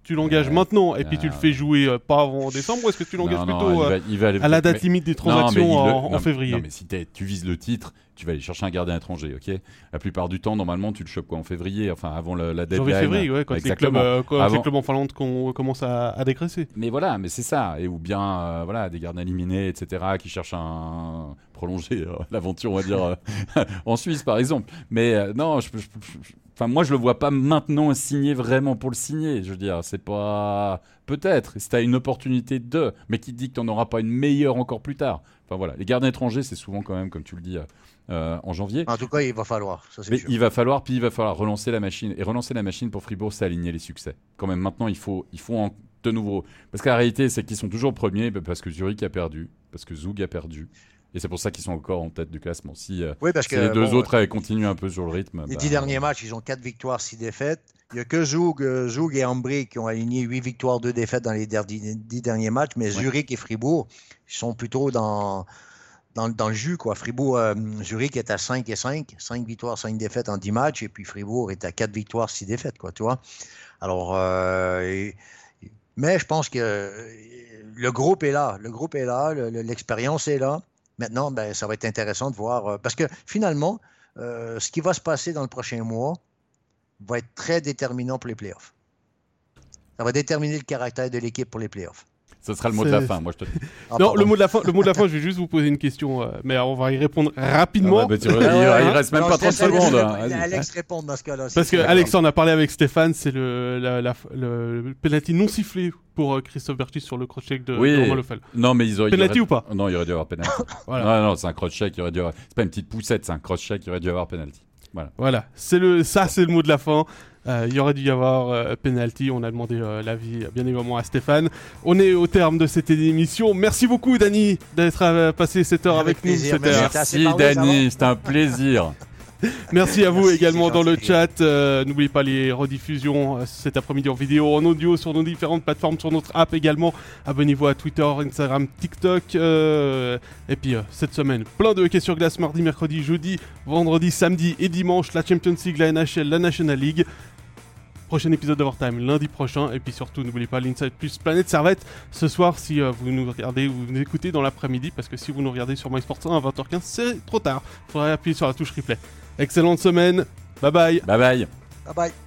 Tu, l'engages Ouais. maintenant et puis tu le Ah. fais jouer euh, pas avant décembre ou est-ce que tu l'engages plutôt il euh, va- il va aller- à la date mais- limite des Non, transactions le- non, en février Non, mais si tu vises le titre, tu vas aller chercher un gardien étranger, ok? La plupart du temps, normalement, tu le chopes quoi en février, enfin avant le- la deadline. Janvier-février, ouais, quand les clubs, euh, Avant- clubs en Finlande qu'on- commencent à, à dégraisser. Mais voilà, mais c'est ça. Et ou bien, euh, voilà, des gardiens éliminés, etc., qui cherchent un prolonger euh, [LAUGHS] l'aventure, on va dire, [LAUGHS] en Suisse, par exemple. Mais non, je, je- je- enfin, moi, je le vois pas maintenant signer vraiment pour le signer. Je veux dire, c'est pas. Peut-être, si t'as une opportunité de, mais qui te dit que t'en auras pas une meilleure encore plus tard. Enfin voilà, les gardiens étrangers, c'est souvent quand même, comme tu le dis, euh, euh, en janvier. En tout cas, il va falloir. Ça, c'est Mais sûr. il va falloir, puis il va falloir relancer la machine. Et relancer la machine pour Fribourg, c'est aligner les succès. Quand même, maintenant, il faut, il faut en, de nouveau. Parce que la réalité, c'est qu'ils sont toujours premiers parce que Zurich a perdu, parce que Zug a perdu. Et c'est pour ça qu'ils sont encore en tête du classement. Si, euh, Oui, parce si que les deux bon, autres euh, continuent un peu sur le rythme. Les bah, dix derniers matchs, ils ont quatre victoires, six défaites. Il n'y a que Zoug, euh, Zoug et Ambry qui ont aligné huit victoires, deux défaites dans les derdi- dix derniers matchs. Mais Zurich et Fribourg, ils sont plutôt dans, dans, dans le jus. Quoi. Fribourg, euh, Zurich est à 5 et 5, 5 victoires, 5 défaites en 10 matchs. Et puis Fribourg est à 4 victoires, 6 défaites. Quoi, tu vois? Alors, euh, et- mais je pense que le groupe est là. Le groupe est là, le- le- l'expérience est là. Maintenant, ben, ça va être intéressant de voir. euh, parce que finalement, euh, ce qui va se passer dans le prochain mois va être très déterminant pour les playoffs. Ça va déterminer le caractère de l'équipe pour les playoffs. Ce sera le mot de la fin, moi je te dis. Ah, [LAUGHS] non, pardon. le mot, de la fin, le mot de la fin, je vais juste vous poser une question, euh, mais on va y répondre rapidement. Ah ouais, bah, tu- il, ouais, il reste même Non, pas je 30 laisse Alex secondes. hein. Alex répond dans ce cas-là. Parce que Alex en a parlé avec Stéphane, c'est le, la, la- le, le penalty non sifflé pour euh, Christophe Bertis sur le crochet de, Oui. de Romain Lefel. Non, mais ils auraient. Penalty aurait- ou pas Non, il aurait dû avoir penalty. [COUGHS] Voilà. Non, non, c'est un cross-check, il aurait dû avoir. C'est pas une petite poussette, c'est un cross-check, il aurait dû avoir penalty. Voilà, c'est le, ça c'est le mot de la fin. Euh, il y aurait dû y avoir euh, penalty. On a demandé euh, l'avis, bien évidemment, à Stéphane. On est au terme de cette émission. Merci beaucoup, Dani, d'être euh, passé cette heure avec, Avec nous. plaisir, merci. Merci Dani, c'était un plaisir. [LAUGHS] Merci à vous Merci, également c'est dans le chat. Euh, N'oubliez pas les rediffusions euh, cet après-midi en vidéo, en audio sur nos différentes plateformes, sur notre app également. Abonnez-vous à Twitter, Instagram, TikTok. euh, et puis euh, cette semaine, plein de questions sur glace mardi, mercredi, jeudi, vendredi, samedi et dimanche. La Champions League, la NHL, la National League. Prochain épisode d'Overtime lundi prochain. Et puis surtout, n'oubliez pas l'Inside Plus Planète Servette ce soir si euh, vous nous regardez ou vous nous écoutez dans l'après-midi. Parce que si vous nous regardez sur MySports 1 à 20h15, c'est trop tard. Il faudrait appuyer sur la touche replay. Excellente semaine. Bye bye. Bye bye. Bye bye.